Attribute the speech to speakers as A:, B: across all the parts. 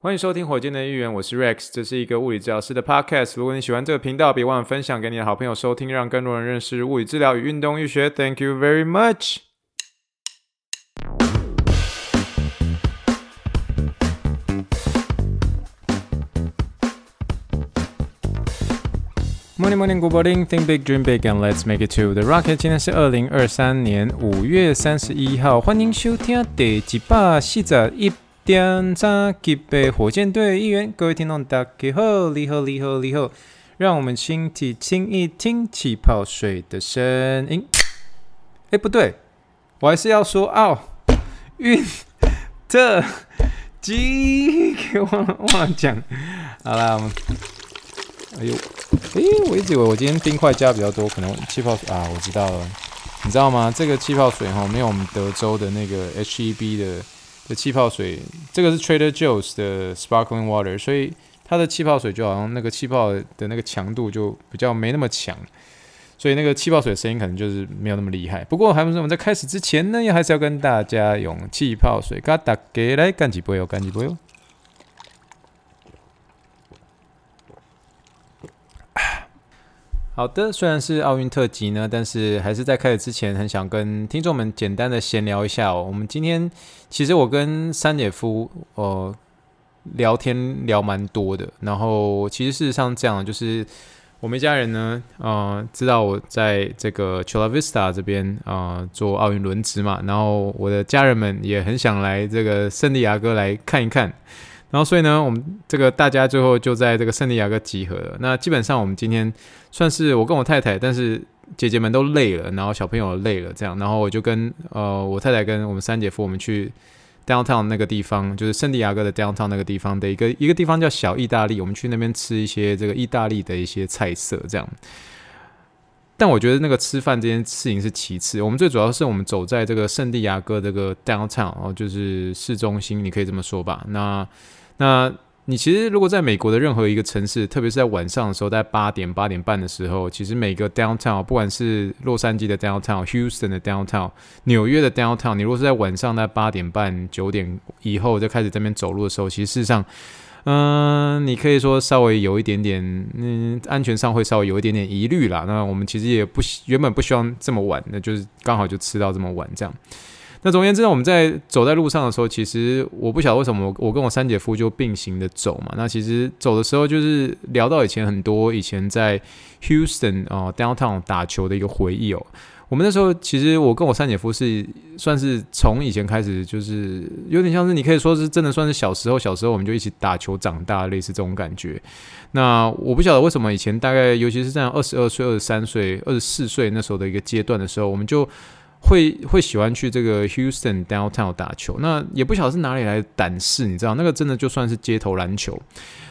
A: 欢迎收听火箭的预言，我是 Rex，这是一个物理治疗师的 Podcast。如果你喜欢这个频道，别忘了分享给你的好朋友收听，让更多人认识物理治疗与运动医学。Thank you very much。Morning, morning, good morning. Think big, dream big, and let's make it to the rocket. 今天是二零二三年五月三十一号，欢迎收听第几百四十一。点炸吉备火箭队一员，各位听众大家好，你好，你好，你好，让我们轻听一听气泡水的声音。哎，不对，我还是要说哦，运特吉，给忘了忘了讲。好啦，我们，哎呦，哎，我一直以为我今天冰块加比较多，可能气泡水啊，我知道了，你知道吗？这个气泡水哈，没有我们德州的那个 HEB 的。的气泡水，这个是 Trader Joe's 的 Sparkling Water，所以它的气泡水就好像那个气泡的那个强度就比较没那么强，所以那个气泡水的声音可能就是没有那么厉害。不过还不是我们在开始之前呢，也还是要跟大家用气泡水，嘎达给来干几杯哦，干几杯哦。好的，虽然是奥运特辑呢，但是还是在开始之前，很想跟听众们简单的闲聊一下哦。我们今天其实我跟三姐夫呃聊天聊蛮多的，然后其实事实上这样，就是我们一家人呢，呃，知道我在这个 Chula Vista 这边啊、做奥运轮值嘛，然后我的家人们也很想来这个圣地亚哥来看一看。然后，所以呢，我们这个大家最后就在这个圣地亚哥集合了。那基本上，我们今天算是我跟我太太，但是姐姐们都累了，然后小朋友累了，这样，然后我就跟呃我太太跟我们三姐夫，我们去 downtown 那个地方，就是圣地亚哥的 downtown 那个地方的一个一个地方叫小意大利，我们去那边吃一些这个意大利的一些菜色，这样。但我觉得那个吃饭这件事情是其次，我们最主要是我们走在这个圣地亚哥这个 downtown 然哦，就是市中心，你可以这么说吧。那那你其实如果在美国的任何一个城市，特别是在晚上的时候，在八点八点半的时候，其实每个 downtown，不管是洛杉矶的 downtown、Houston 的 downtown、纽约的 downtown，你如果是在晚上在八点半九点以后就开始这边走路的时候，其实事实上，嗯、你可以说稍微有一点点，嗯，安全上会稍微有一点点疑虑啦。那我们其实也不原本不希望这么晚，那就是刚好就吃到这么晚这样。那总而言之呢，我们在走在路上的时候，其实我不晓得为什么我我跟我三姐夫就并行的走嘛。那其实走的时候就是聊到以前很多以前在 Houston 啊、downtown 打球的一个回忆哦。我们那时候其实我跟我三姐夫是算是从以前开始就是有点像是你可以说是真的算是小时候小时候我们就一起打球长大，类似这种感觉。那我不晓得为什么以前大概尤其是在二十二岁、二十三岁、二十四岁那时候的一个阶段的时候，我们就。会会喜欢去这个 Houston downtown 打球，那也不晓得是哪里来的胆识，你知道，那个真的就算是街头篮球。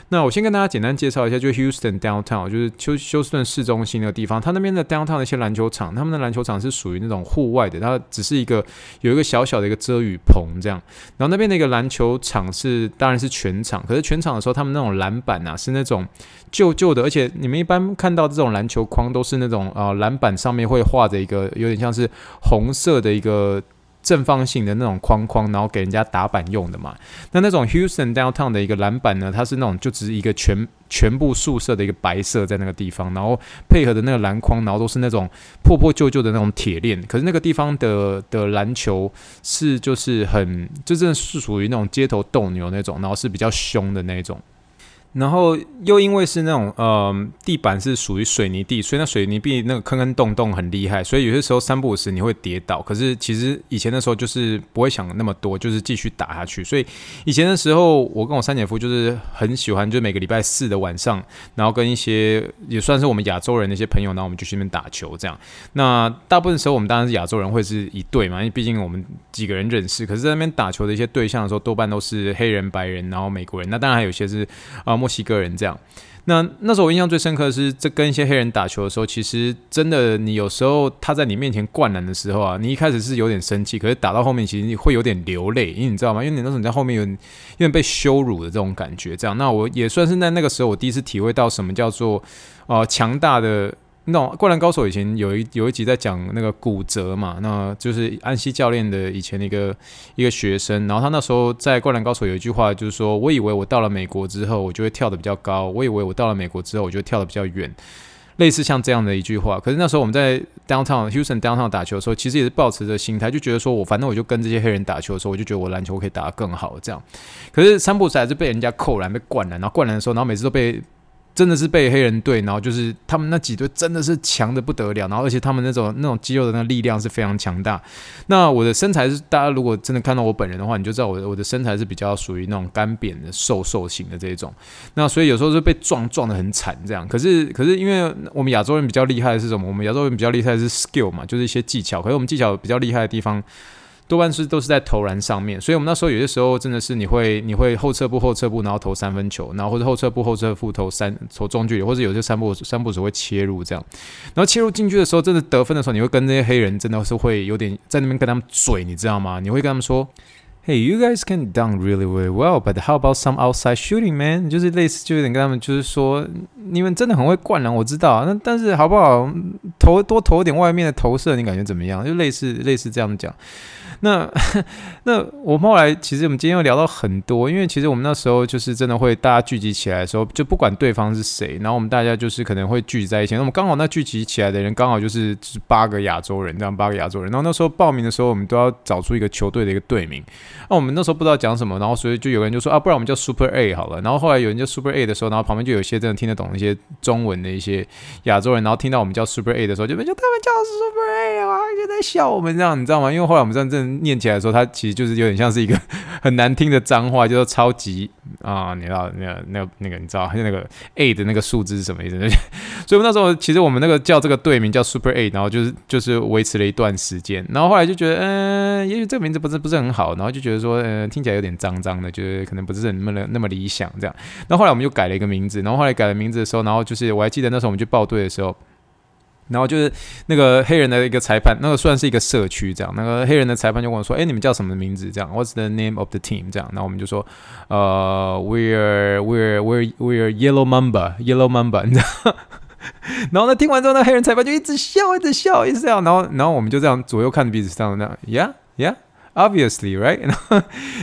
A: 那我先跟大家简单介绍一下，就 Houston downtown，就是休休斯顿市中心那个地方，它那边的 downtown 的一些篮球场，他们的篮球场是属于那种户外的，它只是一个有一个小小的一个遮雨棚这样。然后那边的一个篮球场是当然是全场，可是全场的时候，他们那种篮板啊是那种旧旧的，而且你们一般看到这种篮球框都是那种啊篮板上面会画着一个有点像是红色的一个。正方形的那种框框，然后给人家打板用的嘛。那那种 Houston Downtown 的一个篮板呢，它是那种就只是一个全全部素色的一个白色在那个地方，然后配合的那个篮筐，然后都是那种破破旧旧的那种铁链。可是那个地方的的篮球是就是很，就真的是属于那种街头斗牛那种，然后是比较凶的那种。然后又因为是那种呃地板是属于水泥地，所以那水泥地那个坑坑洞洞很厉害，所以有些时候三不五时你会跌倒。可是其实以前的时候就是不会想那么多，就是继续打下去。所以以前的时候，我跟我三姐夫就是很喜欢，就每个礼拜四的晚上，然后跟一些也算是我们亚洲人的一些朋友，然后我们就去那边打球这样。那大部分时候我们当然是亚洲人会是一队嘛，因为毕竟我们几个人认识。可是在那边打球的一些对象的时候，多半都是黑人、白人，然后美国人。那当然还有些是啊。墨西哥人这样，那那时候我印象最深刻的是，这跟一些黑人打球的时候，其实真的，你有时候他在你面前灌篮的时候啊，你一开始是有点生气，可是打到后面其实你会有点流泪，因为你知道吗？因为你那时候你在后面有有点被羞辱的这种感觉。这样，那我也算是在那个时候，我第一次体会到什么叫做呃强大的那《灌篮高手》以前有一有一集在讲那个骨折嘛，那就是安西教练的以前的一个一个学生，然后他那时候在《灌篮高手》有一句话，就是说我以为我到了美国之后，我就会跳得比较高，我以为我到了美国之后，我就会跳得比较远。类似像这样的一句话，可是那时候我们在 downtown Houston downtown 打球的时候，其实也是抱持着心态，就觉得说我反正我就跟这些黑人打球的时候，我就觉得我篮球可以打得更好这样。可是三不五时还是被人家扣篮、被灌篮，然后灌篮的时候，然后每次都被。真的是被黑人队，然后就是他们那几队真的是强得不得了，然后而且他们那种那种肌肉的那力量是非常强大。那我的身材是，大家如果真的看到我本人的话，你就知道我的我的身材是比较属于那种干扁的瘦瘦型的这一种。那所以有时候是被撞撞得很惨这样。可是可是因为我们亚洲人比较厉害的是什么？我们亚洲人比较厉害是 skill 嘛，就是一些技巧。可是我们技巧比较厉害的地方。多半是都是在投篮上面，所以我们那时候有些时候真的是你会你会后撤步后撤步，然后投三分球，然后或者后撤步后撤步投三投中距离，或者有些三步三步时会切入这样，然后切入进去的时候，真的得分的时候，你会跟那些黑人真的是会有点在那边跟他们嘴，你知道吗？你会跟他们说，Hey, you guys can dunk really really well, but how about some outside shooting, man？就是类似就有点跟他们就是说，你们真的很会灌篮，我知道，那但是好不好投多投点外面的投射，你感觉怎么样？就类似类似这样讲。那 那我们后来其实我们今天又聊到很多，因为其实我们那时候就是真的会大家聚集起来的时候，就不管对方是谁，然后我们大家就是可能会聚集在一起。那么刚好那聚集起来的人刚好就是是八个亚洲人，这样八个亚洲人。然后那时候报名的时候，我们都要找出一个球队的一个队名。那我们那时候不知道讲什么，然后所以就有人就说啊，不然我们叫 Super A 好了。然后后来有人叫 Super A 的时候，然后旁边就有一些真的听得懂一些中文的一些亚洲人，然后听到我们叫 Super A 的时候，就就他们叫 Super A 啊，就在笑我们这样，你知道吗？因为后来我们真念起来的时候，它其实就是有点像是一个 很难听的脏话，就是超级啊，你知道那个那个那个你知道那个 A 的那个数字是什么意思？所以那时候其实我们那个叫这个队名叫 Super A，然后就是就是维持了一段时间，然后后来就觉得嗯、也许这个名字不是不是很好，然后就觉得说嗯、听起来有点脏脏的，就是可能不是很那么那么理想这样。那后来我们就改了一个名字，然后后来改了名字的时候，然后就是我还记得那时候我们去报队的时候。然后就是那个黑人的一个裁判，那个算是一个社区这样。那个黑人的裁判就问我说：“哎，你们叫什么名字？”这样，What's the name of the team？这样，然后我们就说：“呃，We're We're We're We're Yellow Mamba，Yellow Mamba。”你知道？然后呢，听完之后，那黑人裁判就一直笑，一直笑，一直笑。然后，然后我们就这样左右看着彼此，这样那样，Yeah，Yeah。Obviously, right？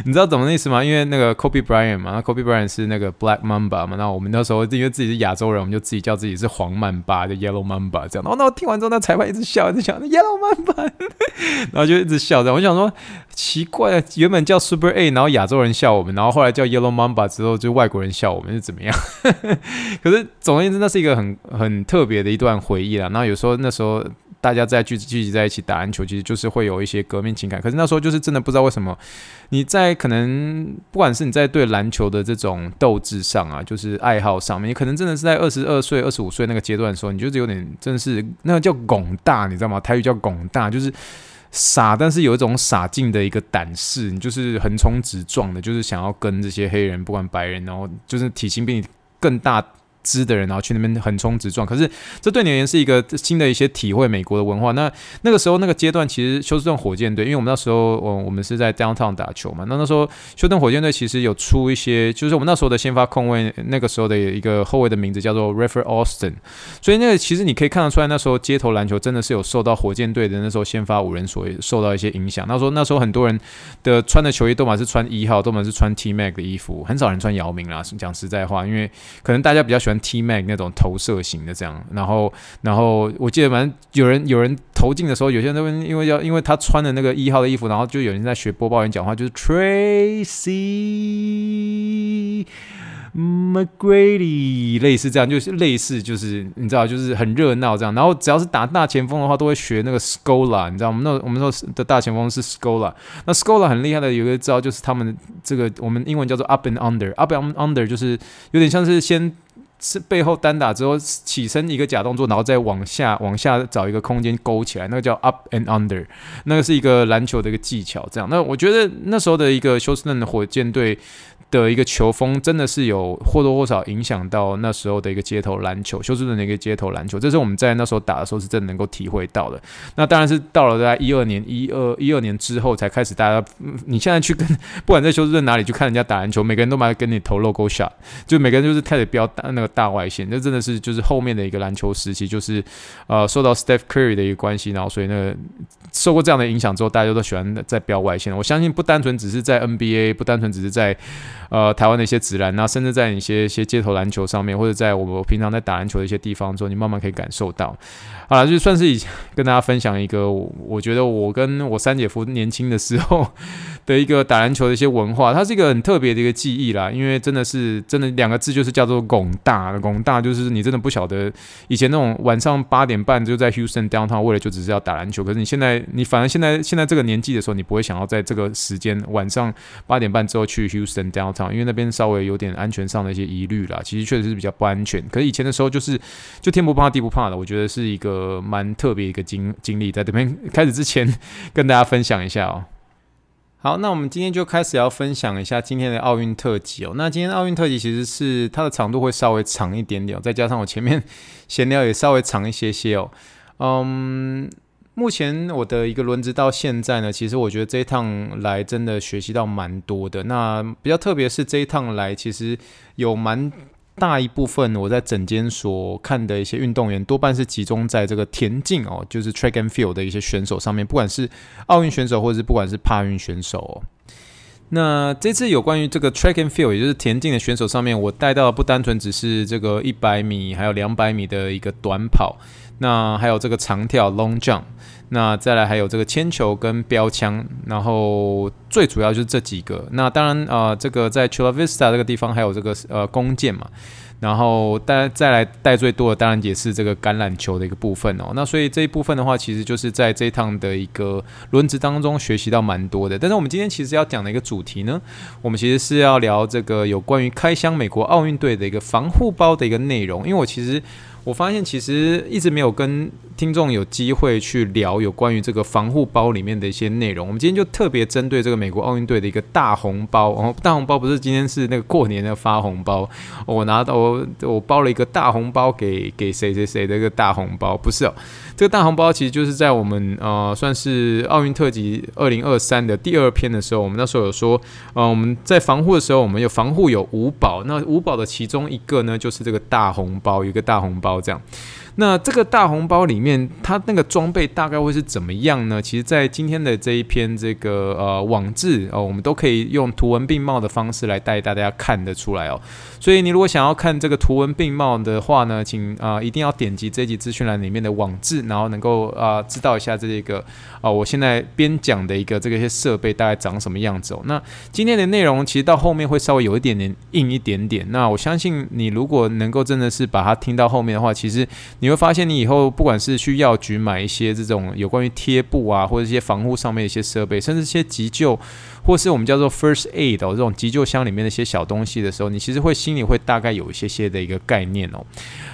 A: 你知道怎么意思吗？因为那个 Kobe Bryant 嘛，那 Kobe Bryant 是那个 Black Mamba 嘛。那我们那时候因为自己是亚洲人，我们就自己叫自己是黄曼巴，就 Yellow Mamba 这样。然后那我听完之后，那裁判一直笑，一直笑，Yellow Mamba，然后就一直笑这样。我想说奇怪，原本叫 Super A，然后亚洲人笑我们，然后后来叫 Yellow Mamba 之后，就外国人笑我们是怎么样？可是总而言之，那是一个很很特别的一段回忆啦。然后有时候那时候。大家在聚聚集在一起打篮球，其实就是会有一些革命情感。可是那时候就是真的不知道为什么，你在可能不管是你在对篮球的这种斗志上啊，就是爱好上面，你可能真的是在二十二岁、二十五岁那个阶段的时候，你就是有点真的是那个叫拱大，你知道吗？台语叫拱大，就是傻，但是有一种傻劲的一个胆识，你就是横冲直撞的，就是想要跟这些黑人，不管白人，然后就是体型比你更大。知的人，然后去那边横冲直撞。可是这对你而言是一个新的一些体会美国的文化。那那个时候那个阶段，其实休斯顿火箭队，因为我们那时候，我我们是在 downtown 打球嘛。那那时候休斯顿火箭队其实有出一些，就是我们那时候的先发控卫，那个时候的一个后卫的名字叫做 Rafer Austin。所以那个其实你可以看得出来，那时候街头篮球真的是有受到火箭队的那时候先发五人所受到一些影响。那时候那时候很多人的穿的球衣都嘛是穿一号，都嘛是穿 T Mac 的衣服，很少人穿姚明啦。讲实在话，因为可能大家比较喜欢。T Mac 那种投射型的这样，然后，然后我记得反正有人有人投进的时候，有些人都因为要因为他穿的那个一号的衣服，然后就有人在学播报员讲话，就是 Tracy McGrady 类似这样，就是类似就是你知道，就是很热闹这样。然后只要是打大前锋的话，都会学那个 Scola，你知道我们那我们那的大前锋是 Scola。那 Scola 很厉害的，有一个招就是他们这个我们英文叫做 Up and Under，Up and Under 就是有点像是先。是背后单打之后起身一个假动作，然后再往下往下找一个空间勾起来，那个叫 up and under，那个是一个篮球的一个技巧。这样，那我觉得那时候的一个休斯顿的火箭队的一个球风真的是有或多或少影响到那时候的一个街头篮球，休斯顿的一个街头篮球，这是我们在那时候打的时候是真的能够体会到的。那当然是到了在一二年、一二一二年之后才开始，大家你现在去跟不管在休斯顿哪里去看人家打篮球，每个人都蛮跟你投 logo shot，就每个人就是开始飙那个大外线，这真的是就是后面的一个篮球时期，就是呃受到 Steph Curry 的一个关系，然后所以那个受过这样的影响之后，大家都喜欢在飙外线。我相信不单纯只是在 NBA，不单纯只是在。呃，台湾的一些直篮，那甚至在一些一些街头篮球上面，或者在我们平常在打篮球的一些地方之后，你慢慢可以感受到。好了，就算是以跟大家分享一个，我觉得我跟我三姐夫年轻的时候的一个打篮球的一些文化，它是一个很特别的一个记忆啦。因为真的是真的两个字，就是叫做“拱大”。拱大就是你真的不晓得以前那种晚上八点半就在 Houston downtown，为了就只是要打篮球。可是你现在，你反而现在现在这个年纪的时候，你不会想要在这个时间晚上八点半之后去 Houston downtown，因为那边稍微有点安全上的一些疑虑啦。其实确实是比较不安全。可是以前的时候，就是就天不怕地不怕的，我觉得是一个。蛮特别一个经经历，在这边开始之前跟大家分享一下哦。好，那我们今天就开始要分享一下今天的奥运特辑哦。那今天奥运特辑其实是它的长度会稍微长一点点哦，再加上我前面 闲聊也稍微长一些些哦。嗯，目前我的一个轮值到现在呢，其实我觉得这一趟来真的学习到蛮多的。那比较特别是这一趟来，其实有蛮。大一部分我在诊间所看的一些运动员，多半是集中在这个田径哦，就是 track and field 的一些选手上面，不管是奥运选手，或者是不管是帕运选手哦。那这次有关于这个 track and field，也就是田径的选手上面，我带到的不单纯只是这个一百米，还有两百米的一个短跑，那还有这个长跳 long jump。那再来还有这个铅球跟标枪，然后最主要就是这几个。那当然啊、这个在 Chula Vista 这个地方还有这个呃弓箭嘛。然后带再来带最多的当然也是这个橄榄球的一个部分哦。那所以这一部分的话，其实就是在这一趟的一个轮值当中学习到蛮多的。但是我们今天其实要讲的一个主题呢，我们其实是要聊这个有关于开箱美国奥运队的一个防护包的一个内容。因为我其实我发现其实一直没有跟。听众有机会去聊有关于这个防护包里面的一些内容。我们今天就特别针对这个美国奥运队的一个大红包。然后，大红包不是今天是那个过年的发红包，我拿到我我包了一个大红包给给谁谁谁的一个大红包，不是哦。这个大红包其实就是在我们呃算是奥运特辑二零二三的第二篇的时候，我们那时候有说，呃我们在防护的时候，我们有防护有五保，那五保的其中一个呢就是这个大红包，有一个大红包这样。那这个大红包里面，它那个装备大概会是怎么样呢？其实，在今天的这一篇这个呃网志哦，我们都可以用图文并茂的方式来带大家看得出来哦。所以，你如果想要看这个图文并茂的话呢，请啊、一定要点击这集资讯栏里面的网志，然后能够啊、知道一下这个啊、我现在边讲的一个这个些设备大概长什么样子哦。那今天的内容其实到后面会稍微有一点点硬一点点。那我相信你如果能够真的是把它听到后面的话，其实。你会发现，你以后不管是去药局买一些这种有关于贴布啊，或者一些防护上面的一些设备，甚至一些急救，或是我们叫做 first aid 的这种急救箱里面的一些小东西的时候，你其实会心里会大概有一些些的一个概念哦。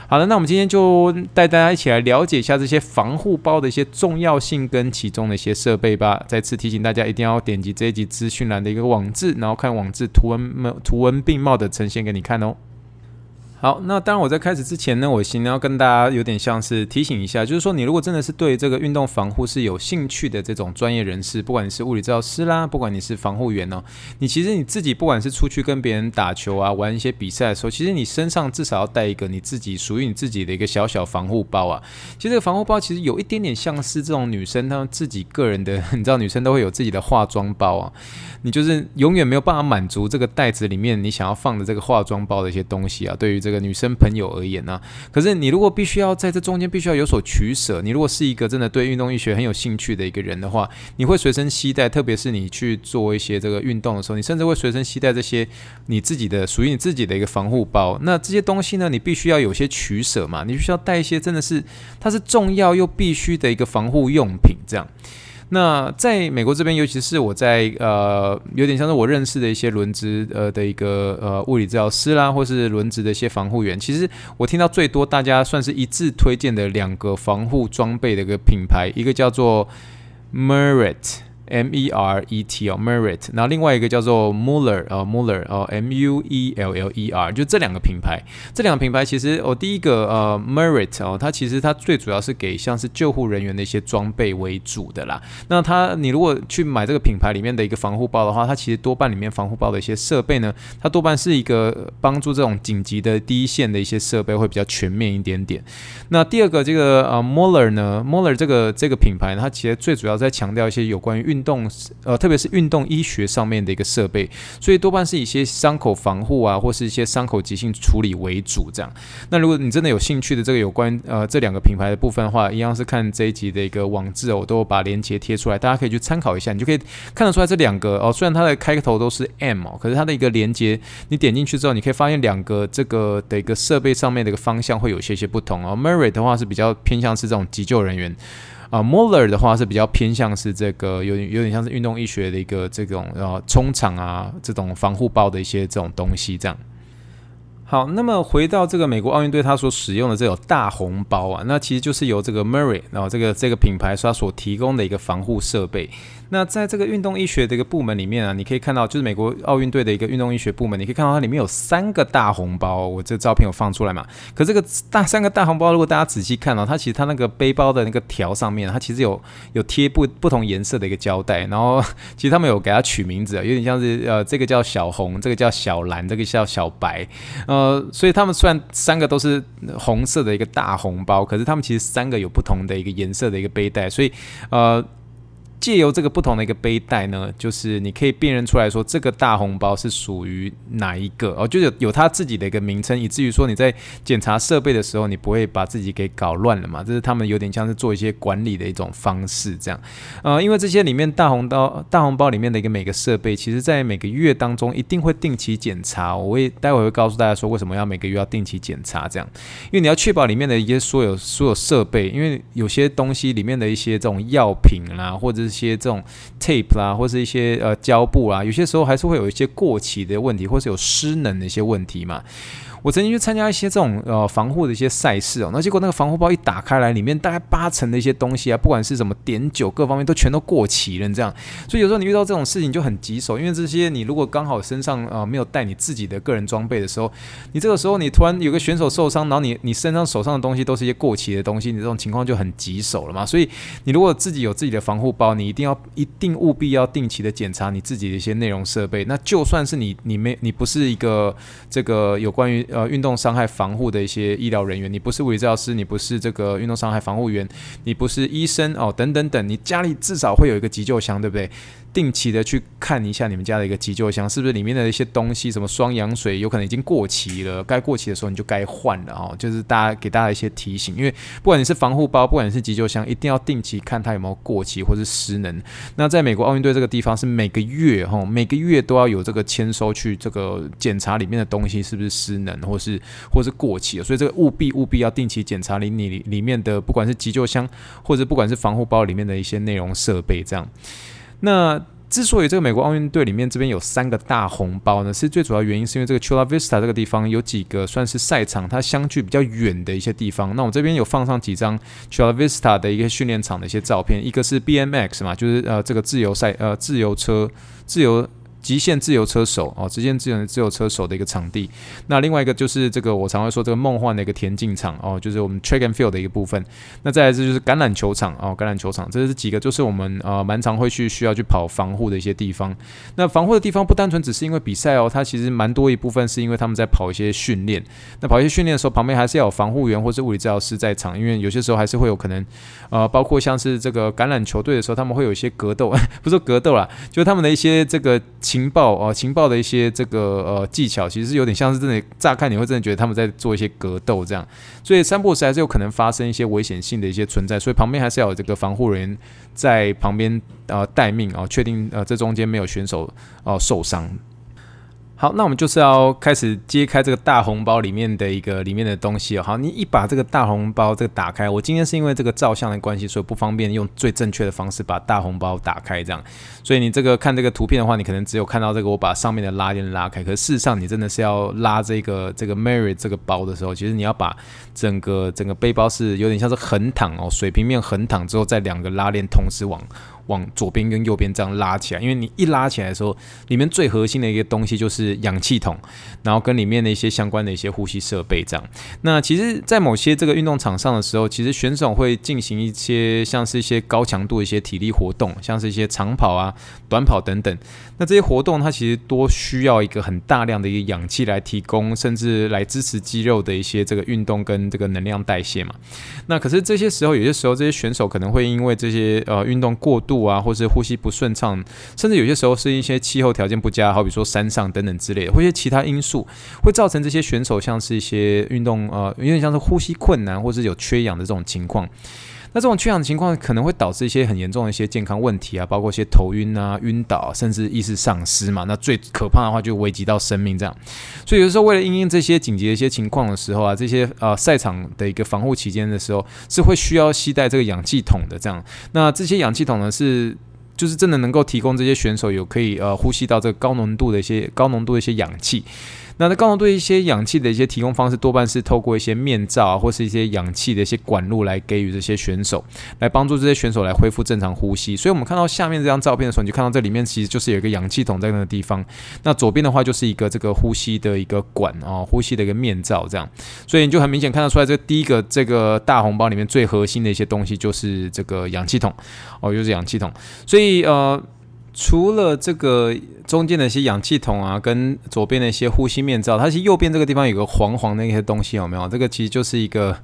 A: 好的，那我们今天就带大家一起来了解一下这些防护包的一些重要性跟其中的一些设备吧。再次提醒大家，一定要点击这一集资讯栏的一个网志，然后看网志图文图文并茂的呈现给你看哦。好，那当然我在开始之前呢，我先要跟大家有点像是提醒一下，就是说你如果真的是对这个运动防护是有兴趣的这种专业人士，不管你是物理治疗师啦，不管你是防护员哦，你其实你自己不管是出去跟别人打球啊，玩一些比赛的时候，其实你身上至少要带一个你自己属于你自己的一个小小防护包啊。其实这个防护包其实有一点点像是这种女生她们自己个人的，你知道女生都会有自己的化妆包啊。你就是永远没有办法满足这个袋子里面你想要放的这个化妆包的一些东西啊。对于这这个女生朋友而言呢，可是你如果必须要在这中间必须要有所取舍，你如果是一个真的对运动医学很有兴趣的一个人的话，你会随身携带，特别是你去做一些这个运动的时候，你甚至会随身携带这些你自己的属于你自己的一个防护包。那这些东西呢，你必须要有些取舍嘛，你必须要带一些真的是它是重要又必须的一个防护用品，这样。那在美国这边，尤其是我在呃，有点像是我认识的一些轮值呃的一个呃物理治疗师啦，或是轮值的一些防护员，其实我听到最多大家算是一致推荐的两个防护装备的一个品牌，一个叫做 Merit M E R E T 哦，Merit，然后另外一个叫做 Muller 哦，Muller 哦，M U E L L E R，就这两个品牌，这两个品牌其实哦，第一个呃，Merit 哦，它其实它最主要是给像是救护人员的一些装备为主的啦。那它你如果去买这个品牌里面的一个防护包的话，它其实多半里面防护包的一些设备呢，它多半是一个帮助这种紧急的第一线的一些设备会比较全面一点点。那第二个这个呃，Muller 呢，Muller 这个这个品牌呢，它其实最主要在强调一些有关于运动呃，特别是运动医学上面的一个设备，所以多半是以一些伤口防护啊，或是一些伤口急性处理为主这样。那如果你真的有兴趣的这个有关呃这两个品牌的部分的话，一样是看这一集的一个网志哦，我都把链接贴出来，大家可以去参考一下，你就可以看得出来这两个哦，虽然它的开头都是 M 哦，可是它的一个连接，你点进去之后，你可以发现两个这个的一个设备上面的一个方向会有些些不同哦。Merit 的话是比较偏向是这种急救人员。啊，Moller 的话是比较偏向是这个有点有点像是运动医学的一个这种呃冲场啊这种防护包的一些这种东西这样。好，那么回到这个美国奥运队他所使用的这种大红包啊，那其实就是由这个 Merit 然后这个这个品牌所所提供的一个防护设备。那在这个运动医学的一个部门里面啊，你可以看到，就是美国奥运队的一个运动医学部门，你可以看到它里面有三个大红包。我这照片有放出来嘛？可这个大三个大红包，如果大家仔细看哦，它其实它那个背包的那个条上面，它其实有有贴不不同颜色的一个胶带。然后 其实他们有给它取名字，有点像是呃，这个叫小红，这个叫小蓝，这个叫小白。呃，所以他们虽然三个都是红色的一个大红包，可是他们其实三个有不同的一个颜色的一个背带，所以呃。借由这个不同的一个背带呢，就是你可以辨认出来说，这个大红包是属于哪一个哦，就有有它自己的一个名称，以至于说你在检查设备的时候，你不会把自己给搞乱了嘛。这是他们有点像是做一些管理的一种方式，这样。呃，因为这些里面大红包大红包里面的一个每个设备，其实在每个月当中一定会定期检查。我会待会会告诉大家说，为什么要每个月要定期检查这样，因为你要确保里面的一些所有所有设备，因为有些东西里面的一些这种药品啦，或者是些这种 tape 啦，或是一些呃胶布啊，有些时候还是会有一些过期的问题，或是有失能的一些问题嘛。我曾经去参加一些这种呃防护的一些赛事哦，那结果那个防护包一打开来，里面大概八成的一些东西啊，不管是什么碘酒各方面都全都过期了这样。所以有时候你遇到这种事情就很棘手，因为这些你如果刚好身上啊、呃、没有带你自己的个人装备的时候，你这个时候你突然有个选手受伤，然后你你身上手上的东西都是一些过期的东西，你这种情况就很棘手了嘛。所以你如果自己有自己的防护包，你一定要一定务必要定期的检查你自己的一些内容设备。那就算是你你没你不是一个这个有关于呃运动伤害。防护的一些医疗人员，你不是物理治疗师，你不是这个运动伤害防护员，你不是医生哦，等等等，你家里至少会有一个急救箱，对不对？定期的去看一下你们家的一个急救箱，是不是里面的一些东西，什么双氧水有可能已经过期了，该过期的时候你就该换了哦。就是大家给大家一些提醒，因为不管你是防护包，不管你是急救箱，一定要定期看它有没有过期或是失能。那在美国奥运队这个地方是每个月哈，每个月都要有这个签收去这个检查里面的东西是不是失能或是或是过期了，所以这个务必务必要定期检查里你里面的不管是急救箱或者不管是防护包里面的一些内容设备这样。那之所以这个美国奥运队里面这边有三个大红包呢，是最主要原因是因为这个 Chula Vista 这个地方有几个算是赛场，它相距比较远的一些地方。那我这边有放上几张 Chula Vista 的一个训练场的一些照片，一个是 BMX 嘛，就是呃这个自由赛呃自由车自由。极限自由车手哦，极限自由自由车手的一个场地。那另外一个就是这个我常会说这个梦幻的一个田径场哦，就是我们 track and field 的一个部分。那再来这就是橄榄球场哦，橄榄球场，这是几个就是我们呃蛮常会去需要去跑防护的一些地方。那防护的地方不单纯只是因为比赛哦，它其实蛮多一部分是因为他们在跑一些训练。那跑一些训练的时候，旁边还是要有防护员或是物理治疗师在场，因为有些时候还是会有可能呃，包括像是这个橄榄球队的时候，他们会有一些格斗，不是格斗啦，就是他们的一些这个。情报啊，情报的一些这个呃技巧，其实有点像是真的，乍看你会真的觉得他们在做一些格斗这样，所以三步还是有可能发生一些危险性的一些存在，所以旁边还是要有这个防护人员在旁边啊待命啊，确定呃这中间没有选手哦、受伤。好，那我们就是要开始揭开这个大红包里面的一个里面的东西哦。好，你一把这个大红包这个打开，我今天是因为这个照相的关系，所以不方便用最正确的方式把大红包打开这样。所以你这个看这个图片的话，你可能只有看到这个我把上面的拉链拉开，可是事实上你真的是要拉这个这个 Mary 这个包的时候，其实你要把整个整个背包是有点像是横躺哦，水平面横躺之后，再两个拉链同时往。往左边跟右边这样拉起来，因为你一拉起来的时候，里面最核心的一个东西就是氧气筒，然后跟里面的一些相关的一些呼吸设备这样。那其实，在某些这个运动场上的时候，其实选手会进行一些像是一些高强度的一些体力活动，像是一些长跑啊、短跑等等。那这些活动它其实多需要一个很大量的一个氧气来提供，甚至来支持肌肉的一些这个运动跟这个能量代谢嘛。那可是这些时候，有些时候这些选手可能会因为这些呃运动过度啊，或是呼吸不顺畅，甚至有些时候是一些气候条件不佳，好比说山上等等之类的，或一些其他因素，会造成这些选手像是一些运动呃有点像是呼吸困难，或是有缺氧的这种情况。那这种缺氧的情况可能会导致一些很严重的一些健康问题啊，包括一些头晕啊、晕倒，甚至意识丧失嘛。那最可怕的话就危及到生命这样。所以有的时候为了应应这些紧急的一些情况的时候啊，这些呃赛场的一个防护期间的时候，是会需要携带这个氧气筒的这样。那这些氧气筒呢是就是真的能够提供这些选手有可以呃呼吸到这个高浓度的一些高浓度的一些氧气。那在高浓度一些氧气的一些提供方式，多半是透过一些面罩啊，或是一些氧气的一些管路来给予这些选手，来帮助这些选手来恢复正常呼吸。所以，我们看到下面这张照片的时候，你就看到这里面其实就是有一个氧气筒在那个地方。那左边的话就是一个这个呼吸的一个管啊，呼吸的一个面罩这样。所以你就很明显看得出来，这第一个这个大红包里面最核心的一些东西就是这个氧气筒哦，就是氧气筒。所以呃。除了这个中间的一些氧气筒啊，跟左边的一些呼吸面罩，它其实右边这个地方有个黄黄的一些东西，有没有？这个其实就是一个，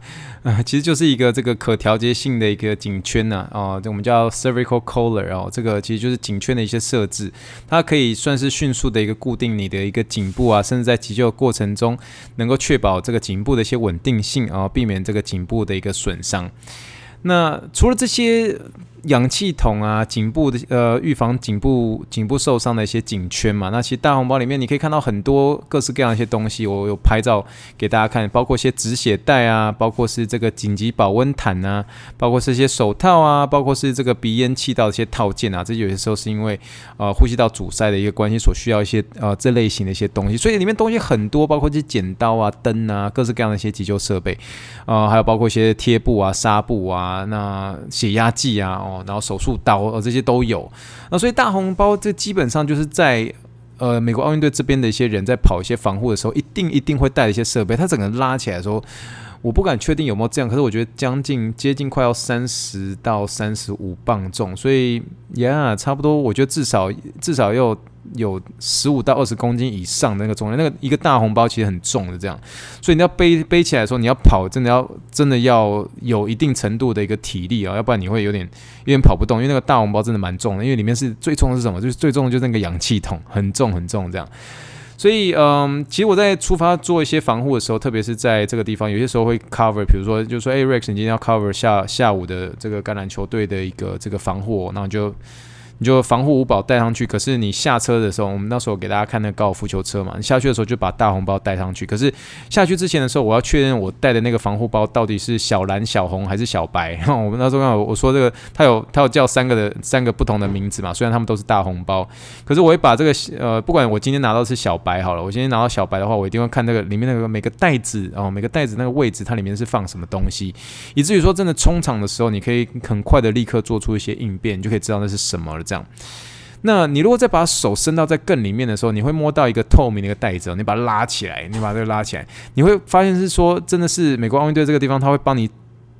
A: 呃，其实就是一个这个可调节性的一个颈圈呐，啊，这我们叫 cervical collar 哦，这个其实就是颈圈的一些设置，它可以算是迅速的一个固定你的一个颈部啊，甚至在急救过程中能够确保这个颈部的一些稳定性啊，避免这个颈部的一个损伤。那除了这些。氧气筒啊，颈部的呃，预防颈部颈部受伤的一些颈圈嘛。那其实大红包里面你可以看到很多各式各样的一些东西，我有拍照给大家看，包括一些止血带啊，包括是这个紧急保温毯啊，包括是一些手套啊，包括是这个鼻烟气道的一些套件啊。这有些时候是因为呃呼吸道阻塞的一个关系，所需要一些呃这类型的一些东西。所以里面东西很多，包括这些剪刀啊、灯啊，各式各样的一些急救设备啊、还有包括一些贴布啊、纱布啊、那血压计啊，然后手术刀呃这些都有，那所以大红包这基本上就是在呃美国奥运队这边的一些人在跑一些防护的时候，一定一定会带一些设备。他整个拉起来的时候，我不敢确定有没有这样，可是我觉得将近接近快要三十到三十五磅重，所以呀差不多，我觉得至少至少要。有十五到二十公斤以上的那个重量，那个一个大红包其实很重的，这样，所以你要背背起来的时候，你要跑，真的要真的要有一定程度的一个体力啊，要不然你会有点有点跑不动，因为那个大红包真的蛮重的，因为里面是最重的是什么？就是最重的就是那个氧气筒，很重很重这样。所以嗯，其实我在出发做一些防护的时候，特别是在这个地方，有些时候会 cover，比如说就是说，哎，Rex，你今天要 cover 下下午的这个橄榄球队的一个这个防护，那就。你就防护五宝带上去，可是你下车的时候，我们那时候给大家看那个高尔夫球车嘛，你下去的时候就把大红包带上去。可是下去之前的时候，我要确认我带的那个防护包到底是小蓝、小红还是小白。我们那时候我说这个，它有它有叫三个的三个不同的名字嘛，虽然他们都是大红包，可是我会把这个呃，不管我今天拿到是小白好了，我今天拿到小白的话，我一定会看那个里面那个每个袋子哦，每个袋子那个位置，它里面是放什么东西，以至于说真的冲场的时候，你可以很快的立刻做出一些应变，你就可以知道那是什么了。这样，那你如果再把手伸到在更里面的时候，你会摸到一个透明的一个袋子，你把它拉起来，你把这个拉起来，你会发现是说，真的是美国奥运队这个地方，他会帮你